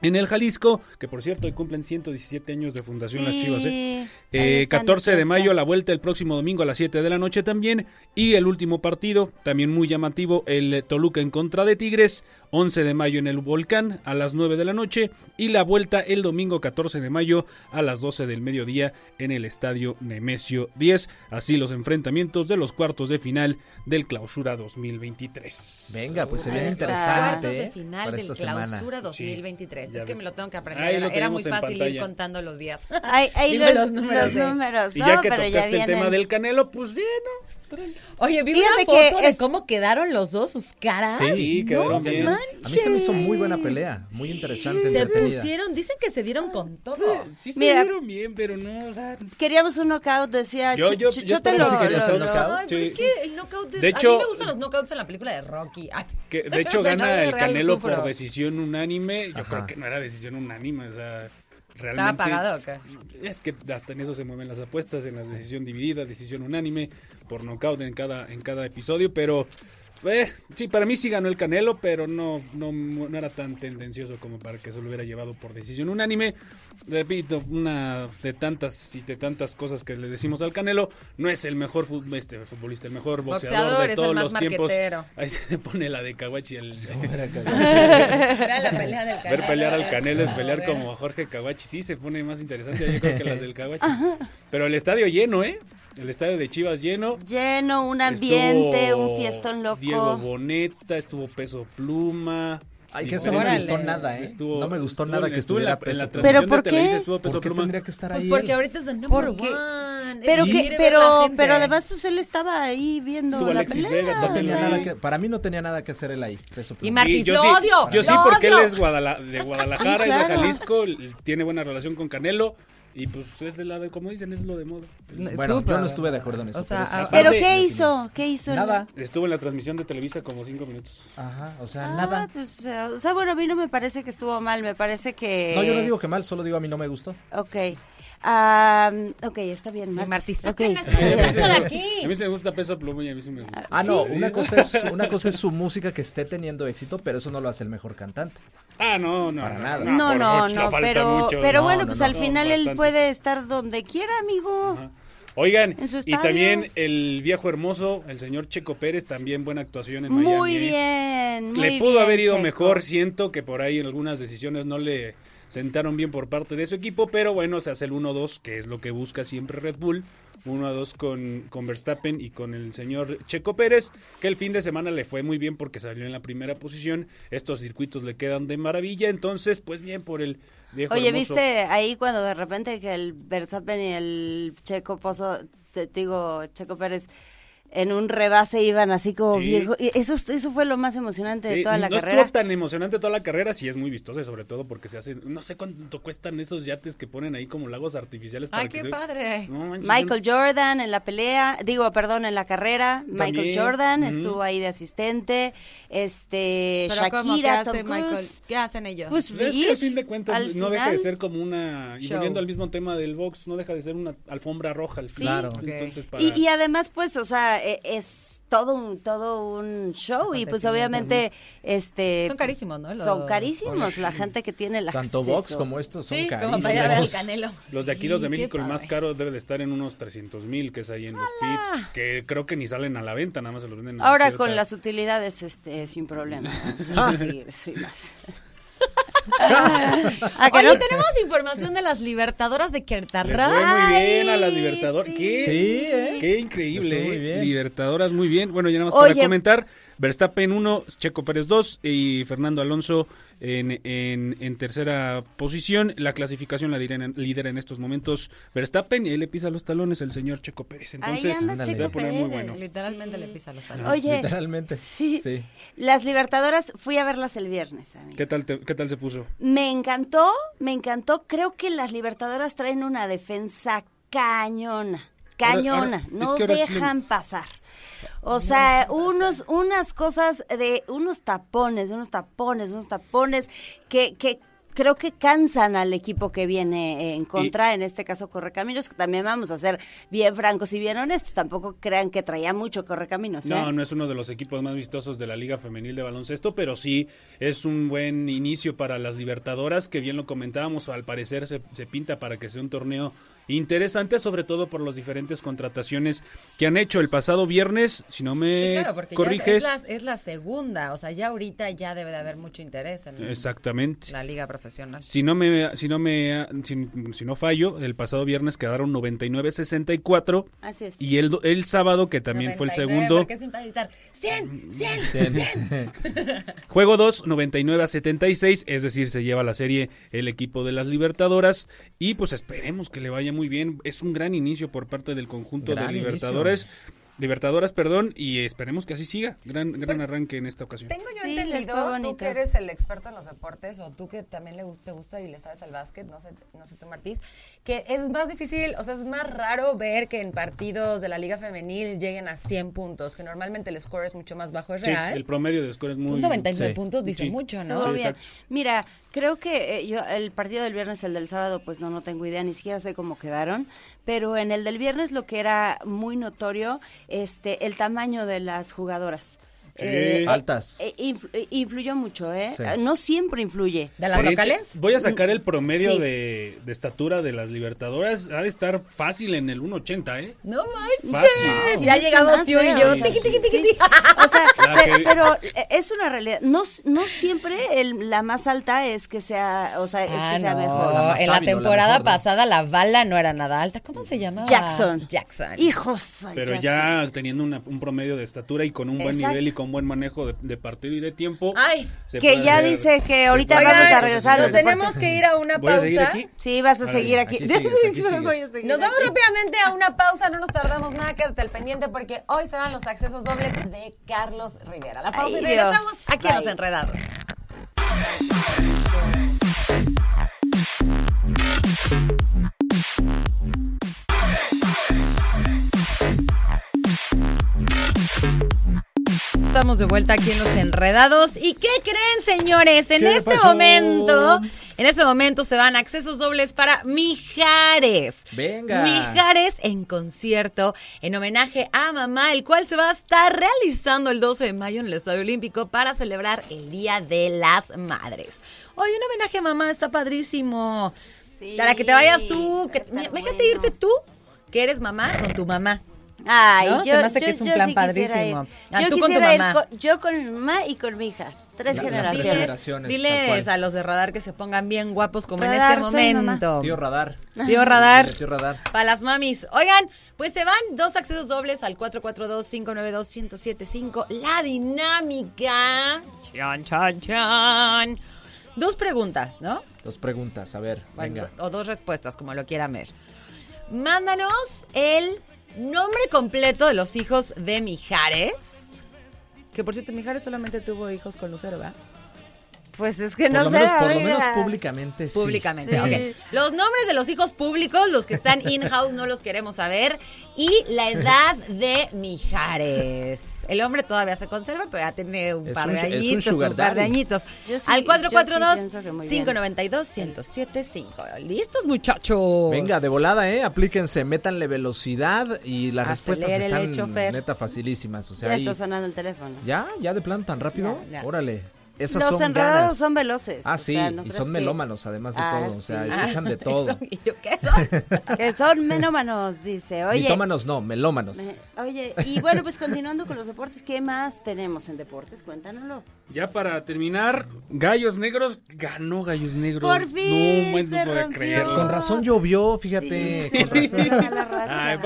En el Jalisco, que por cierto hoy cumplen 117 años de fundación las Chivas, ¿eh? Eh, ahí están 14 de mayo la vuelta el próximo domingo a las 7 de la noche también. Y el último partido, también muy llamativo, el Toluca en contra de Tigres. 11 de mayo en el Volcán a las 9 de la noche. Y la vuelta el domingo 14 de mayo a las 12 del mediodía en el Estadio Nemesio 10. Así los enfrentamientos de los cuartos de final del Clausura 2023. Venga, pues se Ahí viene está. interesante. Cuartos de ¿eh? final para del clausura 2023. ya es que ves. me lo tengo que aprender. Era, era muy fácil ir contando los días. Ahí, ahí los, los números los números, Y ¿no? ya que pero ya tocaste el tema del Canelo, pues bien, ¿no? Oye, vi Fíjate una foto que de es- cómo quedaron los dos, sus caras. Sí, quedaron bien. A mí se me hizo muy buena pelea, muy interesante, Se pusieron, dicen que se dieron con todo. Sí se Mira. vieron bien, pero no, o sea... Queríamos un knockout, decía. Yo- yo- yo te estaba lo, así que quería lo- hacer un lo- knockout. Ay, pero Sí. es que el knockout de, De a hecho- mí me gustan los knockouts en la película de Rocky. Ay, Que de hecho gana el Canelo sufro. por decisión unánime. Yo Ajá. creo que no era decisión unánime, o sea, ¿Estaba realmente. apagado o qué? Es que hasta en eso se mueven las apuestas, en la decisión dividida, decisión unánime, por nocaut en cada, en cada episodio, pero eh, sí, para mí sí ganó el Canelo, pero no, no, no era tan tendencioso como para que se lo hubiera llevado por decisión unánime. Repito, una de tantas y de tantas cosas que le decimos al Canelo, no es el mejor fut- este, futbolista, el mejor boxeador, Boxeador, de es el todos más los tiempos. Ahí se pone la de Kawachi el, la pelea del Canelo. Ver pelear al Canelo es pelear como a Jorge Kawachi. Sí, se pone más interesante yo creo que las del Kawachi. Pero el estadio lleno, ¿eh? El estadio de Chivas lleno. Lleno, un ambiente, Estuvo un fiestón loco. Diego Boneta, estuvo Peso Pluma. Ay, que eso no me gustó nada, ¿eh? Estuvo- no me gustó estuvo- nada que estuvo en la- estuviera en la peso. ¿Pero por qué? Estuvo Peso ¿Por qué Pluma. tendría que estar Pues ahí? porque él? ahorita es ¿Por qué? one. Pero que, pero, pero además pues él estaba ahí viendo Estuvo la Alexis pelea. Vega No tenía Sí. nada que, para mí no tenía nada que hacer él ahí. Peso Y. Martis, yo lo sí, odio. Yo sí, porque él es Guadala- de Guadalajara Sí, y de. Jalisco. Tiene buena relación con Canelo. Y pues es de la de, como dicen, es lo de moda. Bueno, yo no estuve de acuerdo en eso. O sea, pero sí. ¿Pero Aparte- qué hizo? ¿Qué hizo? Nada. Estuvo en la transmisión de Televisa como cinco minutos. Ajá, o sea, Ah, nada. pues, eh, o sea, bueno, a mí no me parece que estuvo mal, me parece que... No, yo no digo que mal, solo digo a mí no me gustó. Ok. Ah, ok, está bien, Martis. Martis, Ok. sáquenme a muchacho de aquí. A mí se me gusta Peso Pluma y a mí sí me gusta. Ah, no, Sí. una cosa es una cosa es su música que esté teniendo éxito, pero eso no lo hace el mejor cantante. Ah, no, no. Para no, nada. No, no, mucho, no, pero, mucho. pero No, bueno, no, pues no, al no, final él puede estar donde quiera, amigo. Ajá. Oigan, y también el viejo hermoso, el señor Checo Pérez, también buena actuación en Muy Miami. ¿eh? bien, muy Le pudo bien, haber ido Checo. mejor, siento que por ahí en algunas decisiones no le sentaron bien por parte de su equipo, pero bueno, se hace el 1-2, que es lo que busca siempre Red Bull. 1-2 con, con Verstappen y con el señor Checo Pérez, que el fin de semana le fue muy bien porque salió en la primera posición. Estos circuitos le quedan de maravilla, entonces, pues bien por el viejo Oye, hermoso. ¿viste ahí cuando de repente que el Verstappen y el Checo Pozo, te digo, Checo Pérez, en un rebase iban así como Sí. viejo? Y eso, eso fue lo más emocionante de toda la no carrera. estuvo tan emocionante toda la carrera, sí es muy vistosa, sobre todo porque se hacen, no sé cuánto cuestan esos yates que ponen ahí como lagos artificiales para Ay, que qué se- padre. No manches, Michael Jordan en la pelea, digo, perdón, en la carrera, Michael Jordan estuvo ahí de asistente, este, Pero ¿cómo? ¿Qué Shakira, hace Tom Michael? Cruise. ¿Qué hacen ellos? Pues, Pues es ir que al fin de cuentas al no deja de ser como una, y Show. volviendo al mismo tema del box, no deja de ser una alfombra roja. al Sí. final. Claro. Entonces, para- Y, y además, pues, o sea, e- es todo un todo un show y pues obviamente este Son carísimos, ¿no? son carísimos la gente que tiene el Tanto acceso. box como estos son Sí, carísimos. como para ir a ver al Canelo. Los de aquí, los de Sí, México, el más caro debe de estar en unos 300 mil que es ahí en los pits, que creo que ni salen a la venta, nada más se los venden. en Ahora cierta- con las utilidades este sin problema. Seguir, sí, más. ¿A que Oye, no? tenemos información de las libertadoras de Querétaro. muy bien a las Libertadoras. sí. ¿Qué? Sí, ¿eh? Qué increíble, muy ¿eh? bien. Libertadoras muy bien. Bueno, ya nada más Oye. para comentar. Verstappen 1, Checo Pérez 2 y Fernando Alonso en, en, en tercera posición. La clasificación la lidera, lidera en estos momentos Verstappen y ahí le pisa los talones el señor Checo Pérez. Entonces, anda se va a poner muy bueno. Literalmente le pisa los talones. Oye, Literalmente. sí, Sí. Las Libertadoras fui a verlas el viernes. ¿Qué tal, te- ¿Qué tal se puso? Me encantó, me encantó. Creo que las Libertadoras traen una defensa cañona, cañona. ahora- no sí- dejan pasar. O sea, unos, unas cosas de unos tapones, unos tapones, unos tapones que, que creo que cansan al equipo que viene en contra, en este caso Correcaminos, que también vamos a ser bien francos y bien honestos. Tampoco crean que traía mucho Correcaminos. ¿eh? No, no es uno de los equipos más vistosos de la Liga Femenil de Baloncesto, pero sí es un buen inicio para las Libertadoras, que bien lo comentábamos, al parecer se, se pinta para que sea un torneo interesante, sobre todo por las diferentes contrataciones que han hecho el pasado viernes, si no me Sí, claro, porque ya corriges. es, la, es la segunda. O sea, ya ahorita ya debe de haber mucho interés en Exactamente. la liga profesional. Si no me si no me si, si no fallo, el pasado viernes quedaron 99-64 Así es. y el el sábado que también fue el 99, segundo porque gritar 100, 100, 100. Juego 2, 99 a 76, es decir, se lleva la serie el equipo de las Libertadoras y pues esperemos que le vaya muy bien. Es un gran inicio por parte del conjunto Gran de Libertadores. Libertadoras, perdón, y esperemos que así siga. Gran, gran arranque en esta ocasión. Tengo yo Sí, entendido, tú bonito. que eres el experto en los deportes, o tú que también le, te gusta y le sabes al básquet, no sé, no sé tú, Martís, que es más difícil, o sea, es más raro ver que en partidos de la Liga Femenil lleguen a 100 puntos, que normalmente el score es mucho más bajo, es Sí, real. el promedio de score es muy... Tus 99 sí. puntos dice Sí. mucho, ¿no? Sí, bien. Mira, creo que eh, yo el partido del viernes, el del sábado, pues no, no tengo idea, ni siquiera sé cómo quedaron, pero en el del viernes lo que era muy notorio, este, el tamaño de las jugadoras. Sí. Altas. eh, eh, influyó mucho, ¿eh? Sí. No siempre influye. ¿De las locales? Voy a sacar el promedio Sí. de, de estatura de las Libertadoras. Ha de estar fácil en el 1.80, ¿eh? No manches. Fácil. Ya llegamos tú y más yo. Tiqui, tiqui, tiqui. O sea, que- pero, eh, es una realidad. No, no siempre el- la más alta es que sea, o sea, es Ah, que sea no. mejor. La En la temporada pasada la bala no era nada alta. ¿Cómo se llamaba? Jackson. Jackson. Hijos. Pero Jackson. ya teniendo una- un promedio de estatura y con un buen Exacto. nivel y con buen manejo de, de partido y de tiempo. Ay. Que ya dice que ahorita vamos a regresar a Nos tenemos que ir a una ¿Voy a pausa. seguir aquí? Sí, vas a Vale, seguir aquí. aquí sigues, aquí sigues. Voy a seguir Nos vamos rápidamente a una pausa, no nos tardamos nada, quédate al pendiente porque hoy serán los accesos dobles de Carlos Rivera. La pausa Ay, y regresamos Dios. aquí en Los. Enredados. Estamos de vuelta aquí en Los Enredados. ¿Y qué creen, señores? En ¿Qué este pasó? momento, en este momento se van accesos dobles para Mijares. Venga. Mijares en concierto en homenaje a mamá, el cual se va a estar realizando el 12 de mayo en el Estadio Olímpico para celebrar el Día de las Madres. Hoy un homenaje a mamá está padrísimo. Sí, para que te vayas tú, déjate bueno. irte tú, que eres mamá con tu mamá. Ay, ¿No? Se yo, me hace yo- que es un yo plan sí quisiera padrísimo. Ah, yo tú con tu mamá. con- yo con mi mamá y con mi hija. Tres Las tres generaciones. generaciones, Diles, a los de radar que se pongan bien guapos como Radar, en este momento. Tío Radar. Tío Radar. Tío Radar. Para las mamis. Oigan, pues se van dos accesos dobles al 442-592-1075. La dinámica. Chan, chan, chan. Dos preguntas, ¿no? Dos preguntas, a ver, Bueno, venga. o dos respuestas, como lo quieran ver. Mándanos el nombre completo de los hijos de Mijares. Que por cierto, Mijares solamente tuvo hijos con Lucero, ¿verdad? Pues es que Por, no lo sé. menos, por lo menos públicamente sí. Públicamente, Sí. ok. Los nombres de los hijos públicos, los que están in-house, no los queremos saber. Y la edad de Mijares. El hombre todavía se conserva, pero ya tiene un Es par un- de un añitos, un par de añitos. Yo sí- Al yo sí pienso que muy bien. 442-592-1075. ¿Listos, muchachos? Venga, de volada, ¿eh? Aplíquense, métanle velocidad y las respuestas están neta facilísimas. O sea, Ya ahí- está sonando el teléfono. ¿Ya? ¿Ya de plano tan rápido? Ya, ya. Órale. Esas Los son enredados ganas. son veloces. Ah, o sí, sea, ¿no y son que- melómanos además de Ah, todo. O sea, sí. escuchan de todo. ¿Y yo qué son? Que son menómanos, dice. Oye, Mitómanos no, melómanos. me- oye, y bueno, pues continuando con los deportes, ¿qué más tenemos en deportes? Cuéntanoslo. Ya para terminar, Gallos Negros ganó Gallos Negros. Por fin No, se rompió. creerlo. Con razón llovió, fíjate. Sí, con razón. se rompió la racha. Ay,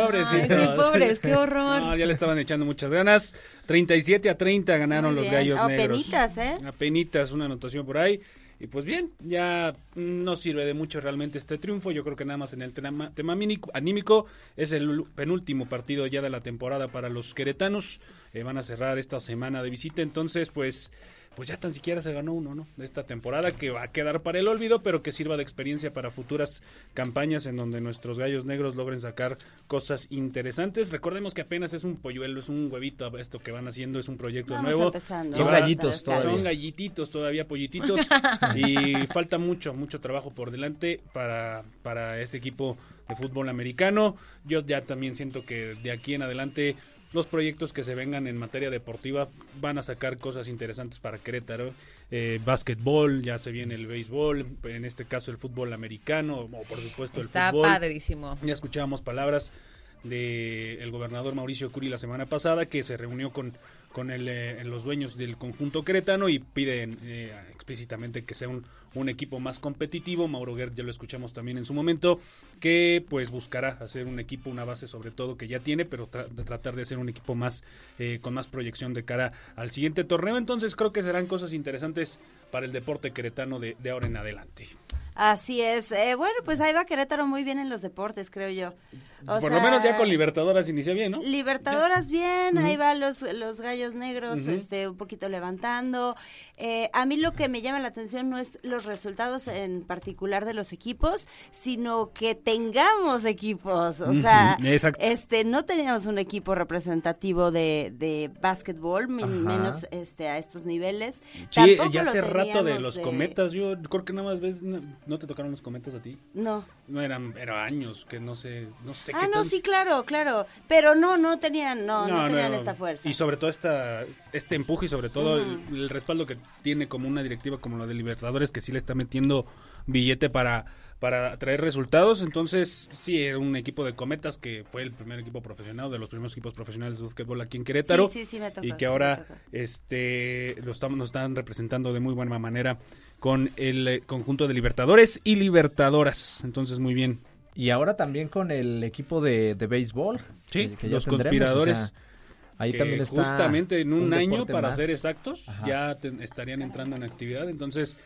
sí, pobres, qué horror. No, ya le estaban echando muchas ganas. 37 a 30 ganaron los. Gallos Negros. Apenitas, ¿eh? Apenitas, una anotación por ahí. Y pues bien, ya no sirve de mucho realmente este triunfo. Yo creo que nada más en el tema, tema anímico, anímico es el penúltimo partido ya de la temporada para los queretanos. Eh, van a cerrar esta semana de visita. Entonces, pues pues ya tan siquiera se ganó uno, ¿no? De esta temporada que va a quedar para el olvido, pero que sirva de experiencia para futuras campañas en donde nuestros gallos negros logren sacar cosas interesantes. Recordemos que apenas es un polluelo, es un huevito esto que van haciendo, es un proyecto Vamos nuevo. empezando. Son gallitos todavía. son gallititos todavía, pollititos. y falta mucho, mucho trabajo por delante para, para este equipo de fútbol americano. Yo ya también siento que de aquí en adelante los proyectos que se vengan en materia deportiva van a sacar cosas interesantes para Querétaro. Eh, básquetbol, ya se viene el béisbol, en este caso el fútbol americano, o por supuesto el Está fútbol. padrísimo. Ya escuchábamos palabras del el gobernador Mauricio Curi la semana pasada que se reunió con, con el, eh, los dueños del conjunto queretano y piden eh, explícitamente que sea un, un equipo más competitivo. Mauro Guerra ya lo escuchamos también en su momento, que pues buscará hacer un equipo, una base sobre todo que ya tiene, pero tratar de hacer un equipo más eh, con más proyección de cara al siguiente torneo. Entonces creo que serán cosas interesantes para el deporte queretano de, de ahora en adelante. Así es. Eh, bueno, pues ahí va Querétaro muy bien en los deportes, creo yo. O Por lo menos ya con Libertadoras inicia bien, ¿no? Libertadoras bien, ahí van los, los gallos negros este, un poquito levantando. Eh, a mí lo que me llama la atención no es los resultados en particular de los equipos, sino que tengamos equipos. O sea, exacto. este no teníamos un equipo representativo de, de básquetbol, menos este a estos niveles. Sí, Tampoco ya hace rato de los cometas. Yo creo que nada más ves, no, te tocaron los cometas a ti. No. No eran, era años que no sé, no sé Ah, qué no, tan- sí, claro, claro. Pero no, no tenían, no, no, tenían no. esta fuerza. Y sobre todo esta, este empuje y sobre todo el, el respaldo que tiene como una directiva como la de Libertadores que sí le está metiendo billete para para traer resultados, entonces sí, era un equipo de cometas que fue el primer equipo profesional, de los primeros equipos profesionales de básquetbol aquí en Querétaro. Sí, sí, sí, me tocó, y que ahora este lo estamos, nos están representando de muy buena manera con el eh, conjunto de Libertadores y Libertadoras. Entonces, muy bien. Y ahora también con el equipo de, de béisbol. Sí, que- que ya los conspiradores. o sea, ahí que también está. justamente en un, año, para más. ser exactos, Ajá. ya te- estarían entrando en actividad. Entonces,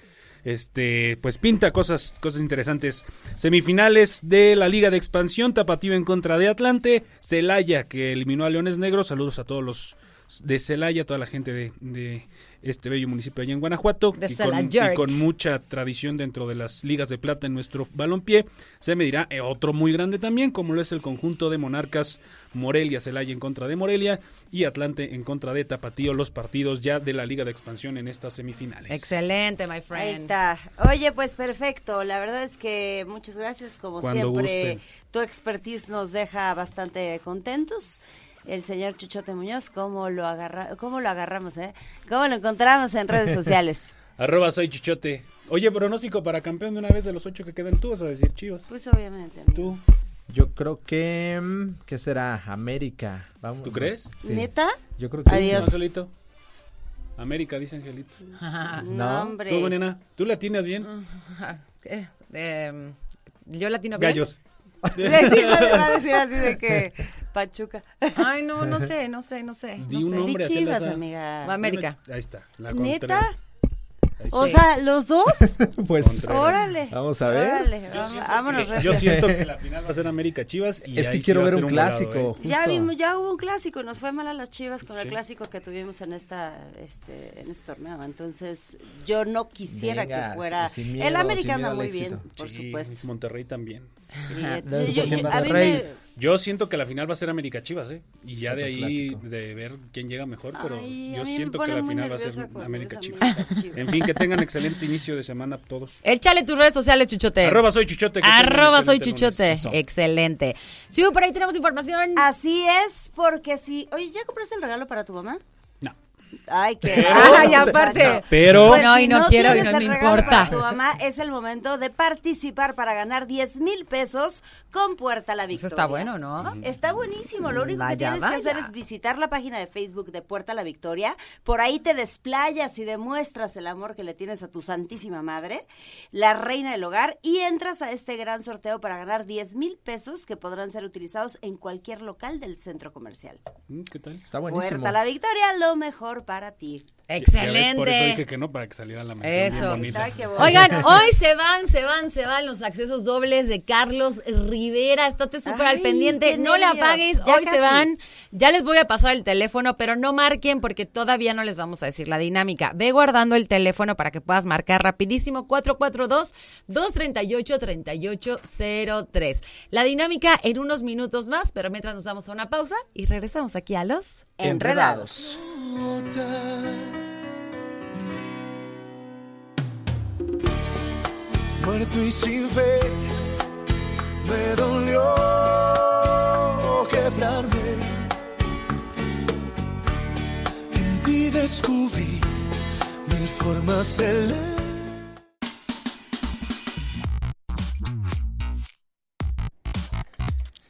este, pues pinta cosas, cosas interesantes. Semifinales de la Liga de Expansión, Tapatío en contra de Atlante, Celaya que eliminó a Leones Negros. Saludos a todos los de Celaya, toda la gente de, de este bello municipio allá en Guanajuato De y con, Celaya. y con mucha tradición dentro de las ligas de plata en nuestro balompié. Se medirá eh, otro muy grande también, como lo es el conjunto de Monarcas Morelia, Celaya en contra de Morelia y Atlante en contra de Tapatío, los partidos ya de la Liga de Expansión en estas semifinales. Excelente, my friend. Ahí está. Oye, pues perfecto. La verdad es que muchas gracias. Como Cuando siempre, gusten. tu expertise nos deja bastante contentos. El señor Chuchote Muñoz, ¿cómo lo, agarra cómo lo agarramos, eh? ¿Cómo lo encontramos en redes sociales? Arroba soy Chichote. Oye, pronóstico para campeón de una vez de los ocho que quedan. Tú vas a decir Chivas. Pues obviamente. amigo. Tú. Yo creo que. mm, ¿Qué será? América. Vamos, ¿Tú crees? Sí. ¿Neta? Yo creo que. Adiós. Marcelito. América, dice Angelito. No, No. hombre. ¿Tú, nena? ¿Tú la tienes bien? ¿Qué? Eh, yo latino bien. Gallos. Sí, no le va a decir así de que Pachuca. Ay, no, no sé, no sé, no sé. Di no un sé. nombre. Di Chivas, azar. amiga. América. Ahí está. La ¿Neta? O sea, ¿los dos? Pues Contreras. Órale. Vamos a ver. Órale, vamos- vámonos, Yo recio. siento que la final va a ser América Chivas. Y Es que sí quiero a ver un volado, clásico. ¿eh? Ya vimos, ya hubo un clásico, nos fue mal a las Chivas con el Sí. clásico que tuvimos en esta, este, en este torneo. Entonces, yo no quisiera Venga, que fuera. miedo, el América anda muy éxito. bien, por Sí, supuesto. Monterrey también. Sí, Desde yo- yo- a mí me- Yo siento que la final va a ser América Chivas, ¿eh? Y ya de ahí clásico. de ver quién llega mejor, pero Ay, yo siento que la final va a ser América Chivas. América Chivas. En fin, que tengan excelente inicio de semana todos. Échale tus redes sociales, Chuchote. Arroba soy Chuchote. Arroba soy Chuchote. Excelente. Sí, por ahí tenemos información. Así es, porque si. Oye, ¿ya compraste el regalo para tu mamá? No. Ay, qué. Ay, aparte. Pero Pues No, si y no quiero, y no el me regalo importa. Para tu mamá es el momento de participar para ganar 10 mil pesos con Puerta a la Eso Victoria. está bueno, ¿no? Está buenísimo. Lo único que Vaya, tienes que hacer es visitar la página de Facebook de Puerta a la Victoria. Por ahí te desplayas y demuestras el amor que le tienes a tu Santísima Madre, la reina del hogar, y entras a este gran sorteo para ganar 10 mil pesos que podrán ser utilizados en cualquier local del centro comercial. Mm, ¿Qué tal? Está buenísimo. Puerta a la Victoria, lo mejor para ti. Ves, Por eso dije Excelente. que no, para que saliera la mención bien bonita. Oigan, hoy se van, se van, se van los accesos dobles de Carlos Rivera. Estate súper al pendiente. No le nervios. apagues. Ya hoy se van. Ya les voy a pasar el teléfono, pero no marquen porque todavía no les vamos a decir la dinámica. Ve guardando el teléfono para que puedas marcar rapidísimo 442-238-3803. La dinámica en unos minutos más, pero mientras nos damos a una pausa y regresamos aquí a los... Enredados. Muerto y sin fe. Me dolió quebrarme. En ti descubrí mil formas de leer.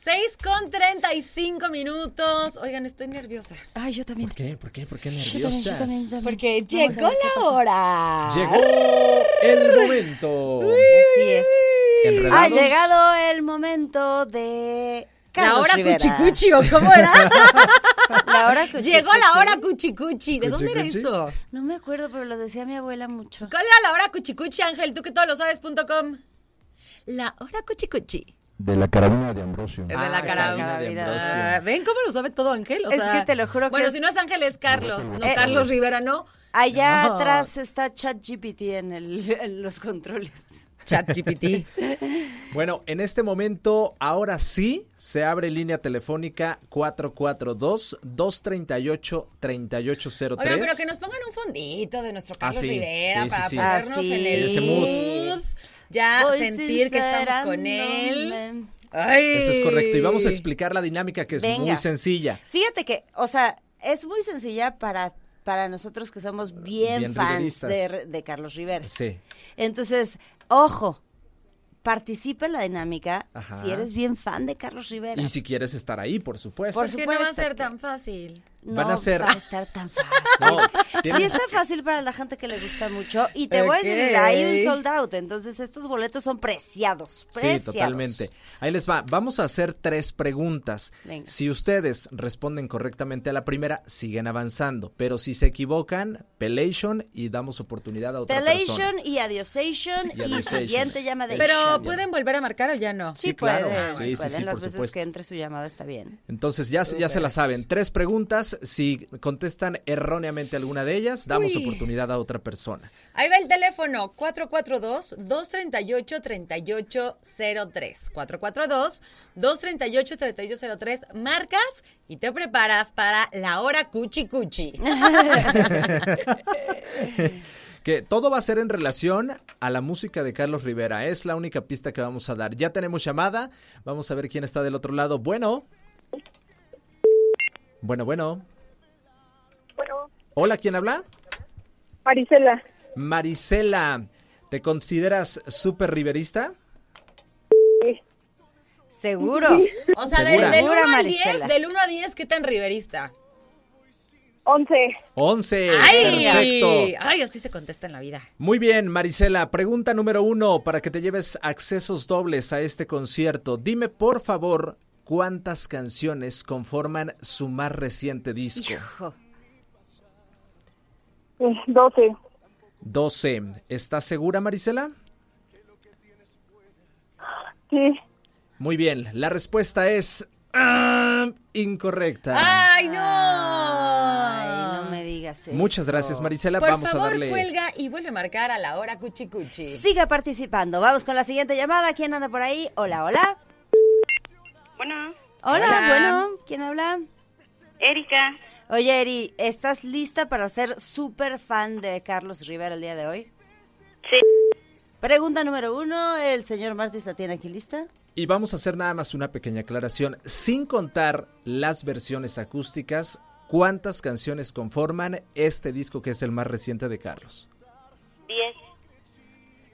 Seis con 35 minutos. Oigan, estoy nerviosa. Ay, yo también. ¿Por qué? ¿Por qué? ¿Por qué Yo también, yo nerviosas? también, yo también. Porque llegó la hora. Llegó el momento. Así es. Ha llegado el momento de La Carlos hora Rivera. cuchicuchi, ¿o cómo era? La hora cuchicuchi. Llegó la hora cuchicuchi. ¿De dónde era eso? No me acuerdo, pero lo decía mi abuela mucho. ¿Cuál era la hora cuchicuchi, Ángel? Tú que todo lo sabes.com. La hora cuchicuchi. De la carabina de Ambrosio. De Ah, la la carabina. de Ah, Ambrosio. ¿Ven cómo lo sabe todo Ángel? O Es sea, que te lo juro que Bueno, es- si no es Ángel, es Carlos. No Eh, Carlos Rivera, ¿no? Allá No. atrás está ChatGPT en, el, en los controles. ChatGPT. Bueno, en este momento, ahora sí, se abre línea telefónica 442-238-3803. Oigan, pero que nos pongan un fondito de nuestro Carlos sí. Rivera Sí, sí, para sí. ponernos en el Ese mood. Ya Voy sentir que estamos con él. Ay. Eso es correcto. Y vamos a explicar la dinámica que es Venga. muy sencilla. Fíjate que, o sea, es muy sencilla para, para nosotros que somos bien, Bien fans de, de Carlos Rivera. Sí. Entonces, ojo, participa en la dinámica Ajá. si eres bien fan de Carlos Rivera. Y si quieres estar ahí, por supuesto. Por Es que no va a supuesto ser tan fácil. No van a ser- va a estar tan fácil. No, Sí está fácil para la gente que le gusta mucho y te voy a decir, hay un sold out, entonces estos boletos son preciados, Sí, preciados. totalmente. Ahí les va. Vamos a hacer tres preguntas. Venga. Si ustedes responden correctamente a la primera, siguen avanzando. Pero si se equivocan, pelation y damos oportunidad a otra persona. Pelation y adiosation Y y, siguiente llamada. Pero ¿pueden volver a marcar o ya no? Sí, Sí, claro. pueden, Sí, sí, pueden, sí, las por veces supuesto. que entre su llamada está bien. Entonces ya, se- ya se la saben. Tres preguntas. Si contestan erróneamente alguna de ellas, damos Uy. oportunidad a otra persona. Ahí va el teléfono 442-238-3803. 442-238-3803. Marcas y te preparas para la hora cuchi cuchi. Que todo va a ser en relación a la música de Carlos Rivera. Es la única pista que vamos a dar. Ya tenemos llamada. Vamos a ver quién está del otro lado. Bueno. Bueno, bueno. Bueno, Hola, ¿quién habla? Marisela, Marisela. ¿Te consideras súper riverista? Seguro. O sea, del, Segura. del 1 Segura, al 10, Marisela. del 1 a 10, ¿qué tan riverista? 11. 11. ¡Ay! Perfecto. Ay, así se contesta en la vida. Muy bien, Marisela. Pregunta número uno para que te lleves accesos dobles a este concierto. Dime, por favor, cuántas canciones conforman su más reciente disco. Hijo. Eh, 12. 12. ¿Estás segura, Marisela? Sí. Muy bien. La respuesta es ah, incorrecta. ¡Ay, no! Ay, no me digas eso. Muchas gracias, Marisela. Por Vamos favor, a darle. cuelga y vuelve a marcar a la hora cuchi cuchi. Siga participando. Vamos con la siguiente llamada. ¿Quién anda por ahí? Hola, hola. Bueno, Hola, Hola. bueno. ¿Quién habla? Erika, Oye, Eri, ¿estás lista para ser súper fan de Carlos Rivera el día de hoy? sí, Pregunta número uno. ¿El señor Martis la tiene aquí lista? Y vamos a hacer nada más una pequeña aclaración. Sin contar las versiones acústicas, ¿cuántas canciones conforman este disco que es el más reciente de Carlos? 10.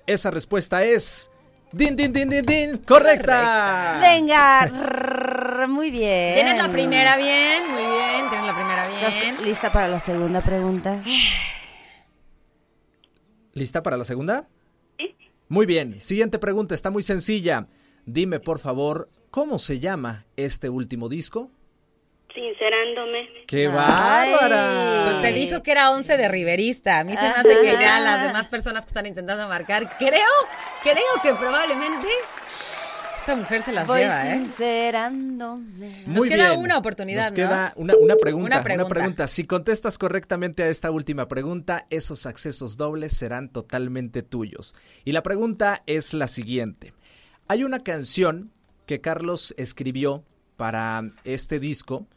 Esa respuesta es. ¡Din, din, din, din, din! ¡Correcta! Venga. Muy bien. Tienes la primera bien, muy bien, tienes la primera ¿Estás bien. lista para la segunda pregunta? ¿Lista para la segunda? Sí. Muy bien. Siguiente pregunta, está muy sencilla. Dime, por favor, ¿cómo se llama este último disco? Sincerándome. ¡Qué bárbara! Pues te dijo que era 11 de riverista. A mí se me hace que ya las demás personas que están intentando marcar, creo, creo que probablemente esta mujer se las Voy lleva, ¿eh? sincerándome. Nos queda una oportunidad, Nos ¿no? queda una, una pregunta, Una pregunta. Si contestas correctamente a esta última pregunta, esos accesos dobles serán totalmente tuyos. Y la pregunta es la siguiente. Hay una canción que Carlos escribió para este disco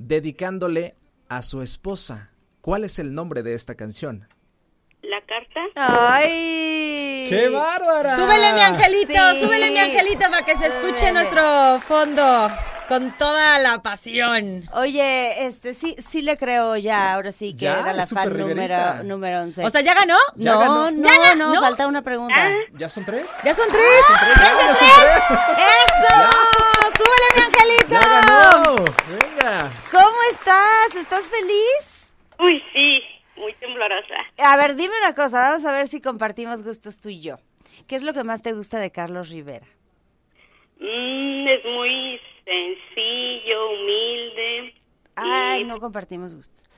dedicándole a su esposa. ¿Cuál es el nombre de esta canción? La carta. ¡Ay! ¡Qué bárbara! Súbele mi angelito, Sí. súbele mi angelito para que se escuche Súbele. nuestro fondo con toda la pasión. Oye, este, sí, sí le creo ya, ahora sí que Ya, era la fan número, número 11. O sea, ¿ya ganó? Ya no, ganó. no, Ya ganó, no, ¿no? falta una pregunta. Ah. ¿Ya son tres? ¿Ya son tres? ¡Ya, ya son tres! ¡Eso! ¡Súbele mi angelito! ¡Ya ganó! ¡Venga! ¿Cómo estás? ¿Estás feliz? Uy, sí, muy temblorosa. A ver, dime una cosa, vamos a ver si compartimos gustos tú y yo. ¿Qué es lo que más te gusta de Carlos Rivera? Mm, es muy sencillo, humilde. Ay, y- no compartimos gustos.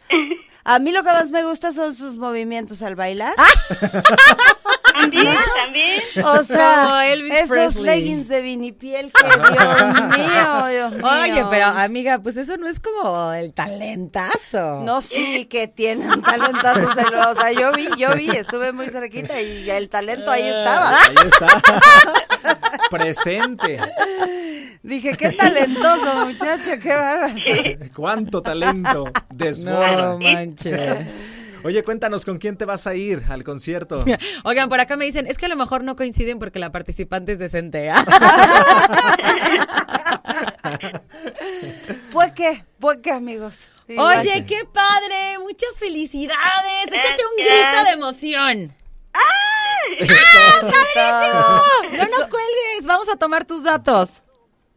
A mí lo que más me gusta son sus movimientos al bailar. También, también. O sea, Como Elvis esos Presley. leggings de vinipiel que Dios mío, Dios mío. Oye, pero amiga, pues eso no es como el talentazo. No, sí, que tienen talentazos en O sea, yo vi, yo vi, estuve muy cerquita y el talento ahí estaba. Ahí está. Presente. Dije, qué talentoso, muchacho, qué bárbaro. ¿Cuánto talento desborda? No manches. Oye, cuéntanos con quién te vas a ir al concierto. Oigan, por acá me dicen, es que a lo mejor no coinciden porque la participante es decente. ¿ah? ¿Por qué? ¿Por qué, amigos? Oye, qué padre, muchas felicidades. Échate un grito de emoción. Eso. No nos cuelgues, vamos a tomar tus datos.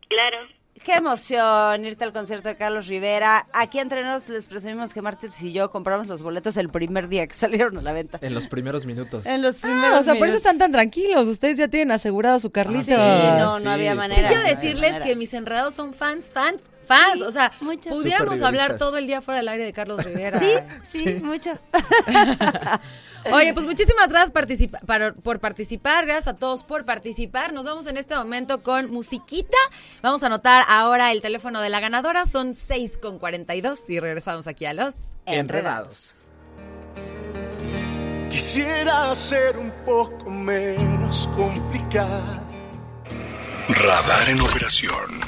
Claro. Qué emoción irte al concierto de Carlos Rivera. Aquí entre nos les presumimos que Martins y yo compramos los boletos el primer día que salieron a la venta. En los primeros minutos. En los Ah, primeros o sea, por eso están tan tranquilos. Ustedes ya tienen asegurado su Carlito. Sí, no, Sí. no había Sí, Sí manera. quiero decirles manera. que mis enredados son fans, fans, fans. o sea, pudiéramos hablar todo el día fuera del aire de Carlos Rivera. Sí, sí, mucho. Oye, pues muchísimas gracias participa- par- por participar, gracias a todos por participar. Nos vamos en este momento con musiquita. Vamos a anotar ahora el teléfono de la ganadora, son 6 con 42 y regresamos aquí a los... Enredados. Quisiera ser un poco menos complicado. Radar en operación.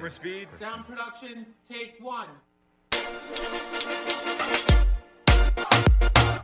Sound production, take one.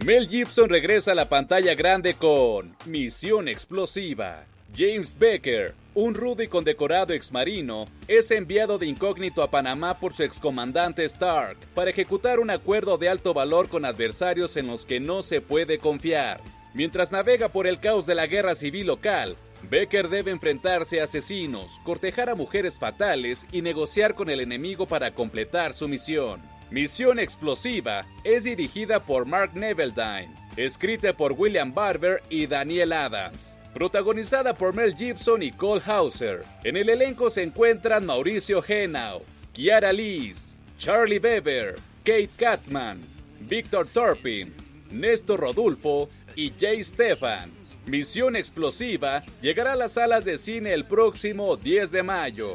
Mel Gibson regresa a la pantalla grande con Misión Explosiva. James Becker, un rudo y condecorado exmarino, es enviado de incógnito a Panamá por su excomandante Stark para ejecutar un acuerdo de alto valor con adversarios en los que no se puede confiar. Mientras navega por el caos de la guerra civil local, Becker debe enfrentarse a asesinos, cortejar a mujeres fatales y negociar con el enemigo para completar su misión. Misión Explosiva es dirigida por Mark Neveldine, escrita por William Barber y Daniel Adams, protagonizada por Mel Gibson y Cole Hauser. En el elenco se encuentran Mauricio Henao, Kiara Lees, Charlie Weber, Kate Katzman, Victor Turpin, Néstor Rodulfo y Jay Stefan. Misión Explosiva llegará a las salas de cine el próximo 10 de mayo.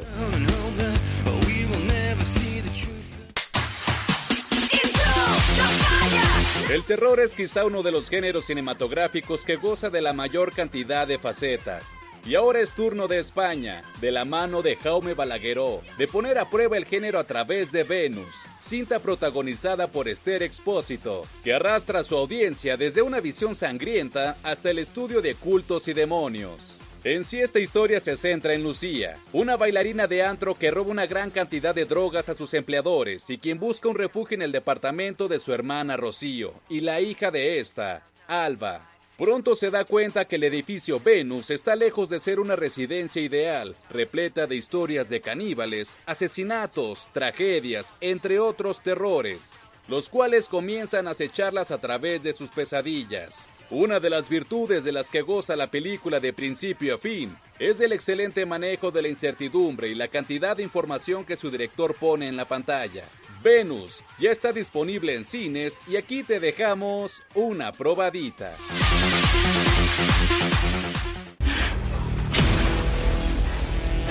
El terror es quizá uno de los géneros cinematográficos que goza de la mayor cantidad de facetas. Y ahora es turno de España, de la mano de Jaume Balagueró, de poner a prueba el género a través de Venus, cinta protagonizada por Esther Expósito, que arrastra a su audiencia desde una visión sangrienta hasta el estudio de cultos y demonios. En sí esta historia se centra en Lucía, una bailarina de antro que roba una gran cantidad de drogas a sus empleadores y quien busca un refugio en el departamento de su hermana Rocío y la hija de esta, Alba. Pronto se da cuenta que el edificio Venus está lejos de ser una residencia ideal, repleta de historias de caníbales, asesinatos, tragedias, entre otros terrores, los cuales comienzan a acecharlas a través de sus pesadillas. Una de las virtudes de las que goza la película de principio a fin es el excelente manejo de la incertidumbre y la cantidad de información que su director pone en la pantalla. Venus ya está disponible en cines y aquí te dejamos una probadita.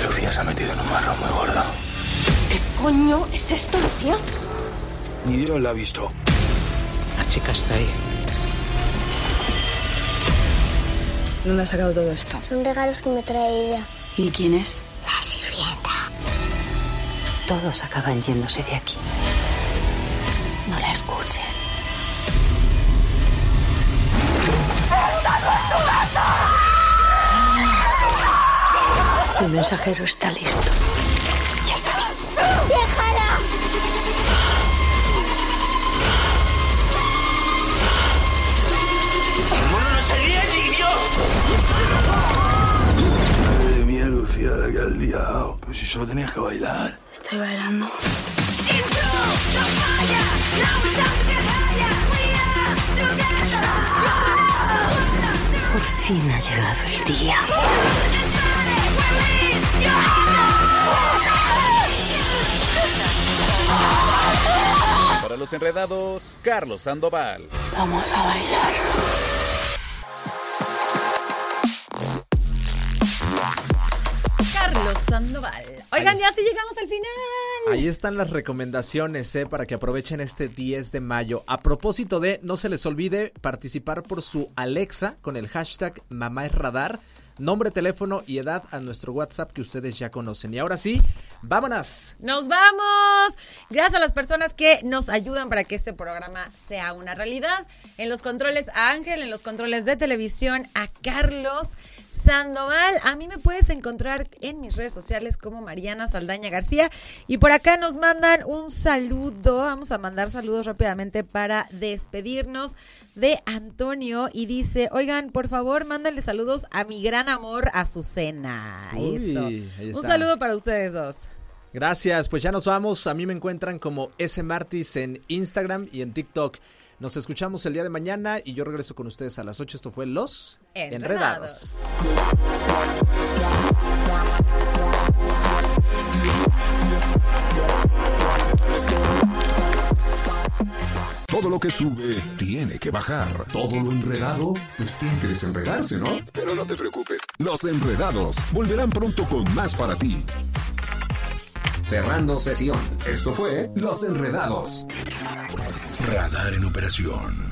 Lucía se ha metido en un marrón muy gordo. ¿Qué coño es esto, Lucía? Ni Dios la ha visto. La chica está ahí. ¿Dónde ha sacado todo esto? Son regalos que me trae ella. ¿Y quién es? La sirvienta. Todos acaban yéndose de aquí. No la escuches. El mensajero está listo. La que has liado. Pues si solo tenías que bailar. Estoy bailando. Por fin ha llegado el día. Para los enredados, Carlos Sandoval. Vamos a bailar. Sandoval. Oigan, ya sí llegamos al final. Ahí están las recomendaciones eh, para que aprovechen este 10 de mayo. A propósito de, no se les olvide participar por su Alexa con el hashtag Mamá es Radar. Nombre, teléfono y edad a nuestro WhatsApp que ustedes ya conocen. Y ahora sí, vámonos. Nos vamos. Gracias a las personas que nos ayudan para que este programa sea una realidad. En los controles a Ángel, en los controles de televisión a Carlos. Sandoval, a mí me puedes encontrar en mis redes sociales como Mariana Saldaña García y por acá nos mandan un saludo, vamos a mandar saludos rápidamente para despedirnos de Antonio y dice, oigan, por favor, mándale saludos a mi gran amor Azucena. Uy, Eso. ahí Un saludo para ustedes dos. Gracias, pues ya nos vamos. A mí me encuentran como S Martis en Instagram y en TikTok. Nos escuchamos el día de mañana y yo regreso con ustedes a las 8. Esto fue Los Enredados. Enredados. Todo lo que sube tiene que bajar. Todo lo enredado, pues tiene que desenredarse, ¿no? Pero no te preocupes. Los enredados volverán pronto con más para ti. Cerrando sesión. Esto fue Los Enredados. Radar en operación.